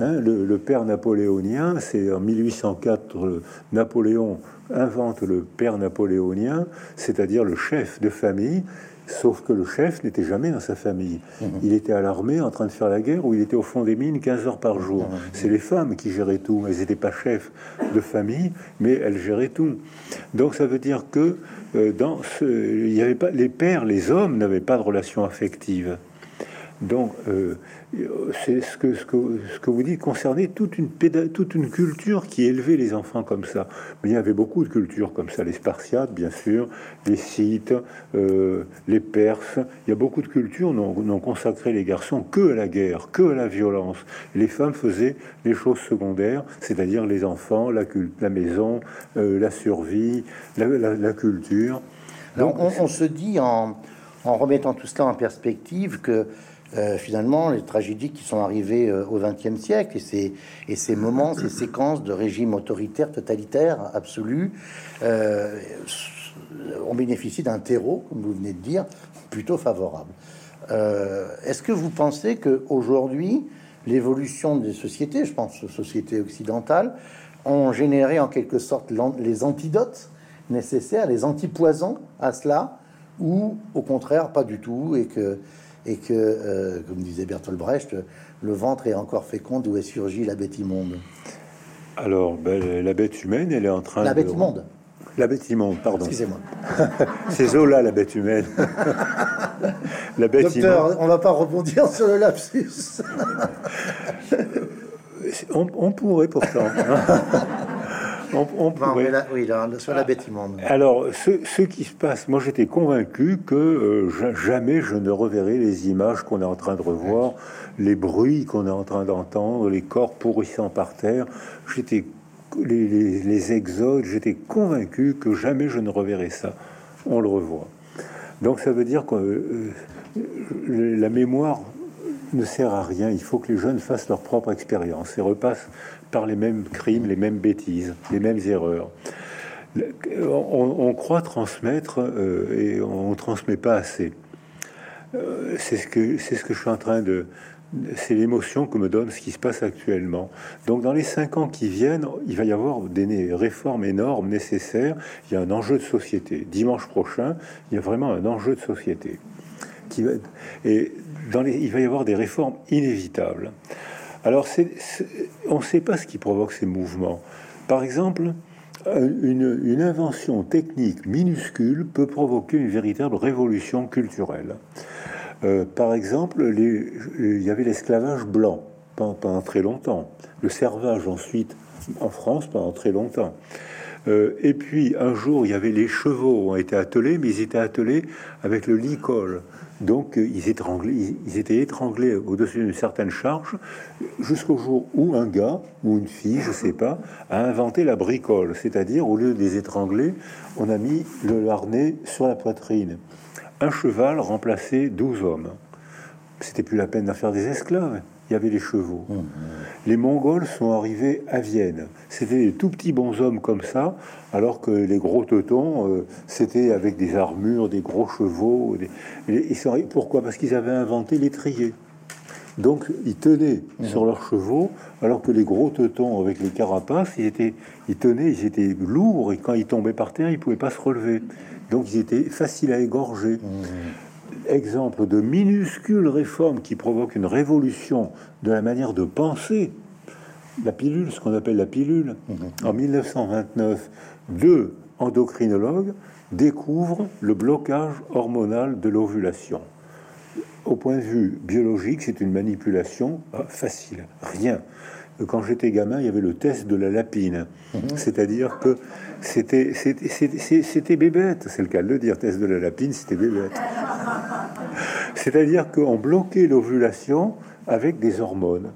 Hein. le, père napoléonien, c'est en 1804, Napoléon invente le père napoléonien, c'est-à-dire le chef de famille. Sauf que le chef n'était jamais dans sa famille. Mhm. Il était à l'armée en train de faire la guerre ou il était au fond des mines 15 heures par jour. Mhm. C'est les femmes qui géraient tout. Elles n'étaient pas chefs de famille, mais elles géraient tout. Donc ça veut dire que euh, dans ce, il y avait pas les pères, les hommes n'avaient pas de relation affective. Donc, euh, c'est ce que, ce, que, ce que vous dites concernait toute une, toute une culture qui élevait les enfants comme ça. Mais il y avait beaucoup de cultures comme ça, les Spartiates, bien sûr, les Scythes, euh, les Perses. Il y a beaucoup de cultures n'ont consacré les garçons que à la guerre, que à la violence. Les femmes faisaient les choses secondaires, c'est-à-dire les enfants, la, la maison, euh, la survie, la, culture. Donc, on, on, se dit en, en remettant tout cela en perspective que euh, finalement les tragédies qui sont arrivées euh, au XXe siècle et ces, moments, ces séquences de régimes autoritaires, totalitaires, absolus, euh, on bénéficie d'un terreau, comme vous venez de dire, plutôt favorable. Est-ce que vous pensez que aujourd'hui l'évolution des sociétés, je pense aux sociétés occidentales, ont généré en quelque sorte les antidotes nécessaires, les antipoisons à cela, ou au contraire pas du tout, et que et que, comme disait Bertolt Brecht, le ventre est encore fécond d'où est surgie la bête immonde. Alors, ben, la bête humaine, elle est en train La bête immonde. La bête immonde, pardon. Excusez-moi. [laughs] C'est Zola, la bête humaine. [laughs] la bête Docteur, on va pas rebondir sur le lapsus. on, pourrait pourtant. [laughs] on, pourrait. oui, sur la bête immonde. Alors, ce, qui se passe, moi j'étais convaincu que euh, jamais je ne reverrai les images qu'on est en train de revoir, les bruits qu'on est en train d'entendre, les corps pourrissant par terre. J'étais les, exodes, j'étais convaincu que jamais je ne reverrai ça. On le revoit. Donc ça veut dire que euh, la mémoire ne sert à rien. Il faut que les jeunes fassent leur propre expérience et repassent par les mêmes crimes, les mêmes bêtises, les mêmes erreurs. On, croit transmettre euh, et on ne transmet pas assez. Euh, c'est ce que ce que je suis en train de, c'est l'émotion que me donne ce qui se passe actuellement. Donc dans les cinq ans qui viennent, il va y avoir des réformes énormes nécessaires. Il y a un enjeu de société. Dimanche prochain, il y a vraiment un enjeu de société. Et il va y avoir des réformes inévitables. Alors on ne sait pas ce qui provoque ces mouvements. Par exemple, une, une invention technique minuscule peut provoquer une véritable révolution culturelle. Euh, par exemple, il y avait l'esclavage blanc pendant, très longtemps, le servage ensuite en France pendant très longtemps. Euh, et puis un jour, il y avait les chevaux ont été attelés, mais ils étaient attelés avec le licol. Donc euh, ils, étaient étranglés au-dessus d'une certaine charge jusqu'au jour où un gars ou une fille, je sais pas, a inventé la bricole, c'est-à-dire au lieu de les étrangler, on a mis le harnais sur la poitrine un cheval remplaçait 12 hommes. C'était plus la peine d'en faire des esclaves. Il y avait les chevaux. Mmh. Les Mongols sont arrivés à Vienne. C'était des tout petits bons hommes comme ça, alors que les gros teutons, euh, c'était avec des armures, des gros chevaux. Pourquoi? Parce qu'ils avaient inventé l'étrier. Donc ils tenaient mmh. sur leurs chevaux, alors que les gros teutons avec les carapaces, ils, étaient, ils tenaient, ils étaient lourds, et quand ils tombaient par terre, ils pouvaient pas se relever. Donc ils étaient faciles à égorger. Mmh. Exemple de minuscules réformes qui provoquent une révolution de la manière de penser. La pilule, ce qu'on appelle la pilule. Mmh. En 1929, deux endocrinologues découvrent le blocage hormonal de l'ovulation. Au point de vue biologique, c'est une manipulation facile, rien quand j'étais gamin, il y avait le test de la lapine. Mhm. C'est-à-dire que c'était, bébête, c'est le cas de le dire, test de la lapine, c'était bébête. [laughs] C'est-à-dire qu'on bloquait l'ovulation avec des hormones.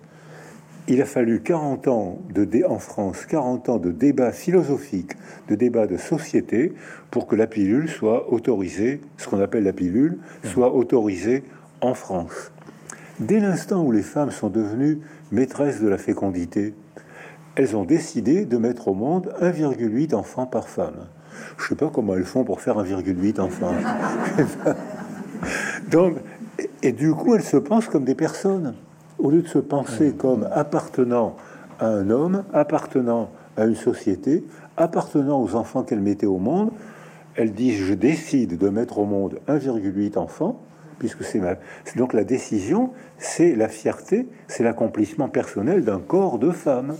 Il a fallu 40 ans en France, 40 ans de débats philosophiques, de débats de société, pour que la pilule soit autorisée, ce qu'on appelle la pilule, soit autorisée en France. Dès l'instant où les femmes sont devenues maîtresses de la fécondité, elles ont décidé de mettre au monde 1,8 enfants par femme. Je ne sais pas comment elles font pour faire 1,8 enfants. [laughs] Donc, et du coup, elles se pensent comme des personnes. Au lieu de se penser comme appartenant à un homme, appartenant à une société, appartenant aux enfants qu'elles mettaient au monde, elles disent je décide de mettre au monde 1,8 enfants puisque c'est donc la décision, c'est la fierté, c'est l'accomplissement personnel d'un corps de femme.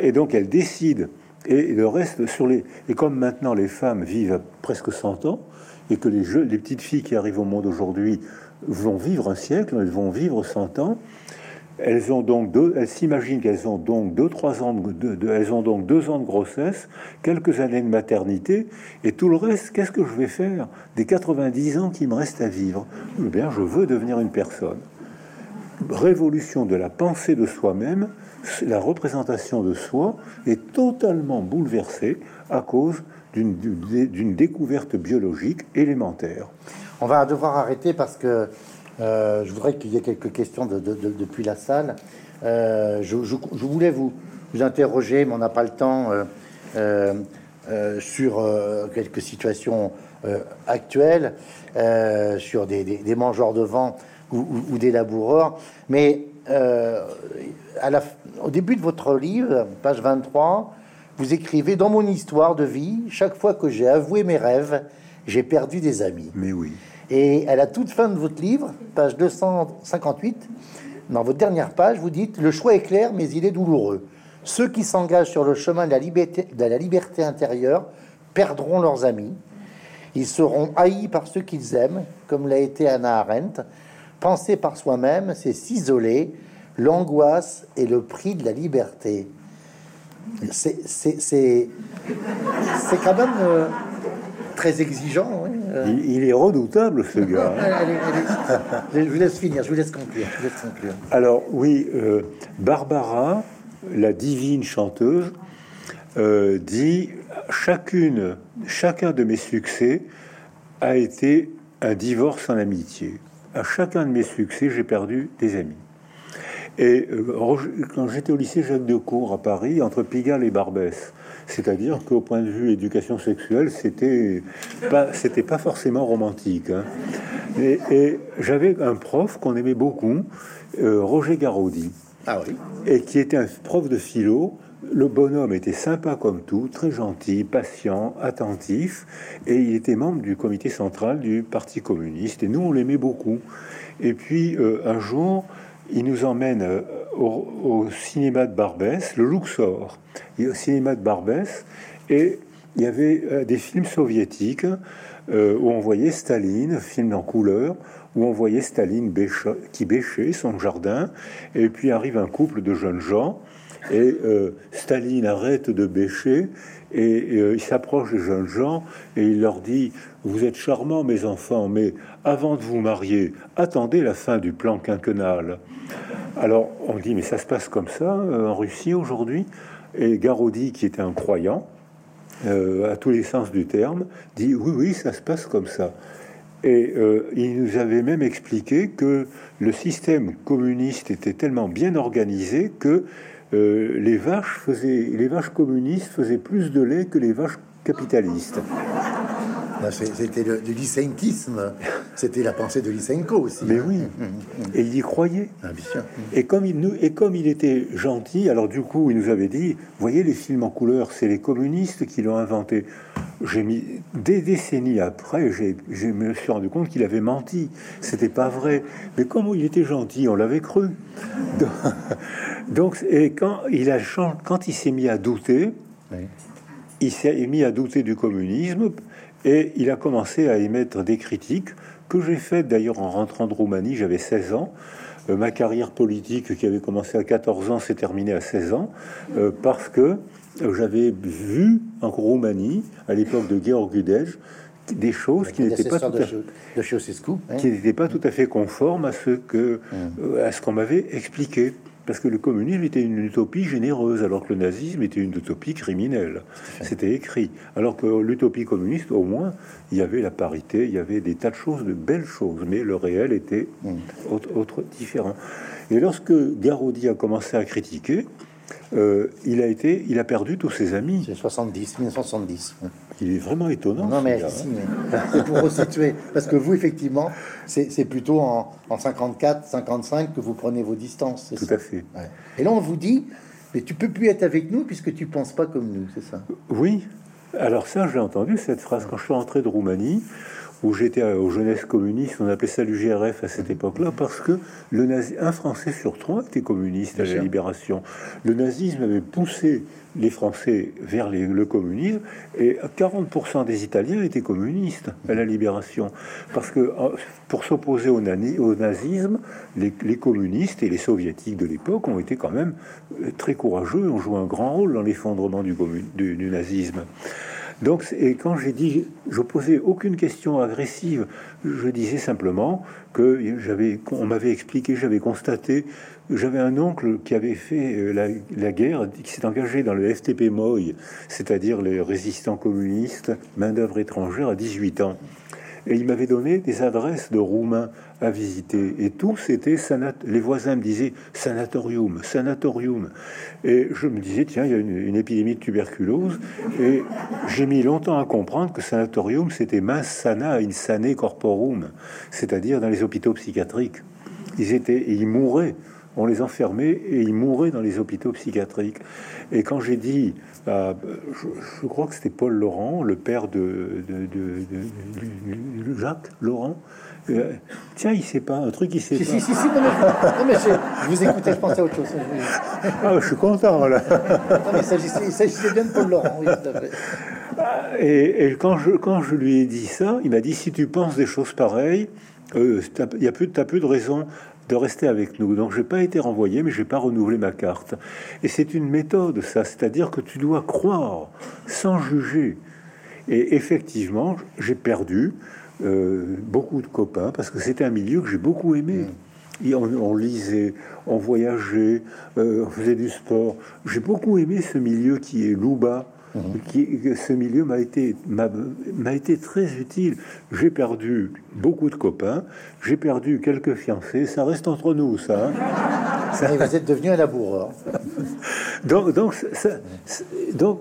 Et donc elle décide, et le reste sur les. Et comme maintenant les femmes vivent presque 100 ans, et que les, jeux, les petites filles qui arrivent au monde aujourd'hui vont vivre un siècle, elles vont vivre 100 ans, elles ont donc deux, elles s'imaginent qu'elles ont donc deux, trois ans de, elles ont donc deux ans de grossesse, quelques années de maternité, et tout le reste, qu'est-ce que je vais faire des 90 ans qui me restent à vivre? Eh bien, je veux devenir une personne. Révolution de la pensée de soi-même, la représentation de soi est totalement bouleversée à cause d'une découverte biologique élémentaire. On va devoir arrêter parce que euh, je voudrais qu'il y ait quelques questions depuis la salle. Euh, je, voulais vous, interroger, mais on n'a pas le temps, euh, sur quelques situations actuelles, sur des, mangeurs de vent ou, des laboureurs. Mais à la, au début de votre livre, page 23, vous écrivez Dans mon histoire de vie, chaque fois que j'ai avoué mes rêves, j'ai perdu des amis. Mais oui. Et à la toute fin de votre livre, page 258, dans votre dernière page, vous dites Le choix est clair, mais il est douloureux. Ceux qui s'engagent sur le chemin de la, liberté, de la liberté intérieure perdront leurs amis. Ils seront haïs par ceux qu'ils aiment, comme l'a été Anna Arendt. Penser par soi-même, c'est s'isoler. L'angoisse est le prix de la liberté. C'est quand même euh, très exigeant. Euh. Il, est redoutable, ce gars. je vous laisse finir, je vous laisse conclure. Alors, oui, euh, Barbara, la divine chanteuse, dit chacune, chacun de mes succès a été un divorce en amitié. À chacun de mes succès, j'ai perdu des amis. Et euh, quand j'étais au lycée Jacques de Cour à Paris, entre Pigalle et Barbès, c'est-à-dire qu'au point de vue éducation sexuelle, c'était pas, c'était pas forcément romantique. Hein. Et, j'avais un prof qu'on aimait beaucoup, euh, Roger Garaudy, ah oui. et qui était un prof de philo. Le bonhomme était sympa comme tout, très gentil, patient, attentif, et il était membre du comité central du Parti communiste. Et nous, on l'aimait beaucoup. Et puis euh, un jour, il nous emmène euh, au, cinéma de Barbès, le Luxor, au cinéma de Barbès, et il y avait euh, des films soviétiques où on voyait Staline, film en couleur, où on voyait Staline qui bêchait son jardin, et puis arrive un couple de jeunes gens, et Staline arrête de bêcher, et, il s'approche des jeunes gens, et il leur dit, vous êtes charmants mes enfants, mais avant de vous marier, attendez la fin du plan quinquennal. Alors on dit, mais ça se passe comme ça euh, en Russie aujourd'hui? Et Garodi, qui était un croyant, euh, à tous les sens du terme, dit, oui, oui, ça se passe comme ça. Et euh, il nous avait même expliqué que le système communiste était tellement bien organisé que les vaches faisaient, les vaches communistes faisaient plus de lait que les vaches capitalistes. C'était du lycéenquisme. C'était la pensée de Lysenko aussi. Mais oui, et il y croyait. Ah, et comme il nous, et comme il était gentil, alors du coup, il nous avait dit, voyez les films en couleur, c'est les communistes qui l'ont inventé. J'ai mis des décennies après, je me suis rendu compte qu'il avait menti. C'était pas vrai. Mais comme il était gentil, on l'avait cru. [laughs] Donc, et quand il a quand il s'est mis à douter, il s'est mis à douter du communisme et il a commencé à émettre des critiques que j'ai faites d'ailleurs en rentrant de Roumanie, j'avais 16 ans. Euh, ma carrière politique qui avait commencé à 14 ans s'est terminée à 16 ans euh, parce que euh, j'avais vu en Roumanie, à l'époque de Georg Gudej, des choses qui n'étaient pas, tout à, hein. qui n'étaient pas tout à fait conformes à ce que hum. à ce qu'on m'avait expliqué parce que le communisme était une utopie généreuse, alors que le nazisme était une utopie criminelle. C'était écrit. Alors que l'utopie communiste, au moins, il y avait la parité, il y avait des tas de choses, de belles choses, mais le réel était mm. autre, différent. Et lorsque Garodi a commencé à critiquer, euh, il a été, il a perdu tous ses amis. C'est 70, 1970. Il est vraiment étonnant. Non, mais, si, mais pour resituer, parce que vous, effectivement, c'est plutôt en, 54, 55 que vous prenez vos distances. Tout à fait. Et là, on vous dit, mais tu peux plus être avec nous puisque tu penses pas comme nous, c'est ça? Oui. Alors ça, j'ai entendu cette phrase quand je suis rentré de Roumanie où j'étais aux jeunesses communistes, on appelait ça l'UGRF à cette époque-là, parce que le nazi, un Français sur trois était communiste à la Libération. Le nazisme avait poussé les Français vers le communisme et 40% des Italiens étaient communistes à la Libération. Parce que pour s'opposer au, au, nazisme, les, communistes et les soviétiques de l'époque ont été quand même euh, très courageux, ont joué un grand rôle dans l'effondrement du, du nazisme. Donc, et quand j'ai dit, je posais aucune question agressive, je disais simplement que j'avais, on m'avait expliqué, j'avais constaté, j'avais un oncle qui avait fait euh, la, guerre, qui s'est engagé dans le FTP MOI, c'est-à-dire les résistants communistes, main d'œuvre étrangère à 18 ans et il m'avait donné des adresses de Roumains à visiter. Et tout c'était les voisins me disaient sanatorium, sanatorium. Et je me disais, tiens, il y a une, épidémie de tuberculose. Et j'ai mis longtemps à comprendre que sanatorium, c'était mas sana insane corporum, c'est-à-dire dans les hôpitaux psychiatriques. Ils étaient, ils mouraient on les enfermait et ils mouraient dans les hôpitaux psychiatriques. Et quand j'ai dit, euh, je, crois que c'était Paul Laurent, le père de, Jacques Laurent, euh, tiens, il sait pas, un truc, il sait pas. Si, si, si, non, mais, je, vous écoutais, je pensais à autre chose. Ah, je suis content, là. il s'agissait bien de Paul Laurent, oui, Et, et, quand, je, quand je lui ai dit ça, il m'a dit, si tu penses des choses pareilles, euh, il y a plus, as plus de raison de rester avec nous. Donc, j'ai pas été renvoyé, mais j'ai pas renouvelé ma carte. Et c'est une méthode, ça, c'est-à-dire que tu dois croire sans juger. Et effectivement, j'ai perdu euh, beaucoup de copains parce que c'était un milieu que j'ai beaucoup aimé. Mm. Et on, lisait, on voyageait, euh, on faisait du sport. J'ai beaucoup aimé ce milieu qui est Louba, qui, ce milieu m'a été, m'a été très utile. J'ai perdu beaucoup de copains, j'ai perdu quelques fiancés, ça reste entre nous, ça. Hein. [laughs] ça... vous êtes devenu un laboureur. [laughs] donc, donc, donc,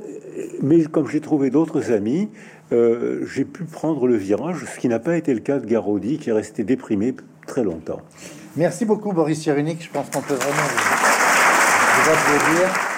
mais comme j'ai trouvé d'autres amis, euh, j'ai pu prendre le virage, ce qui n'a pas été le cas de Garodi, qui est resté déprimé très longtemps. Merci beaucoup, Boris Cyrulnik. Je pense qu'on peut vraiment vous, vous applaudir.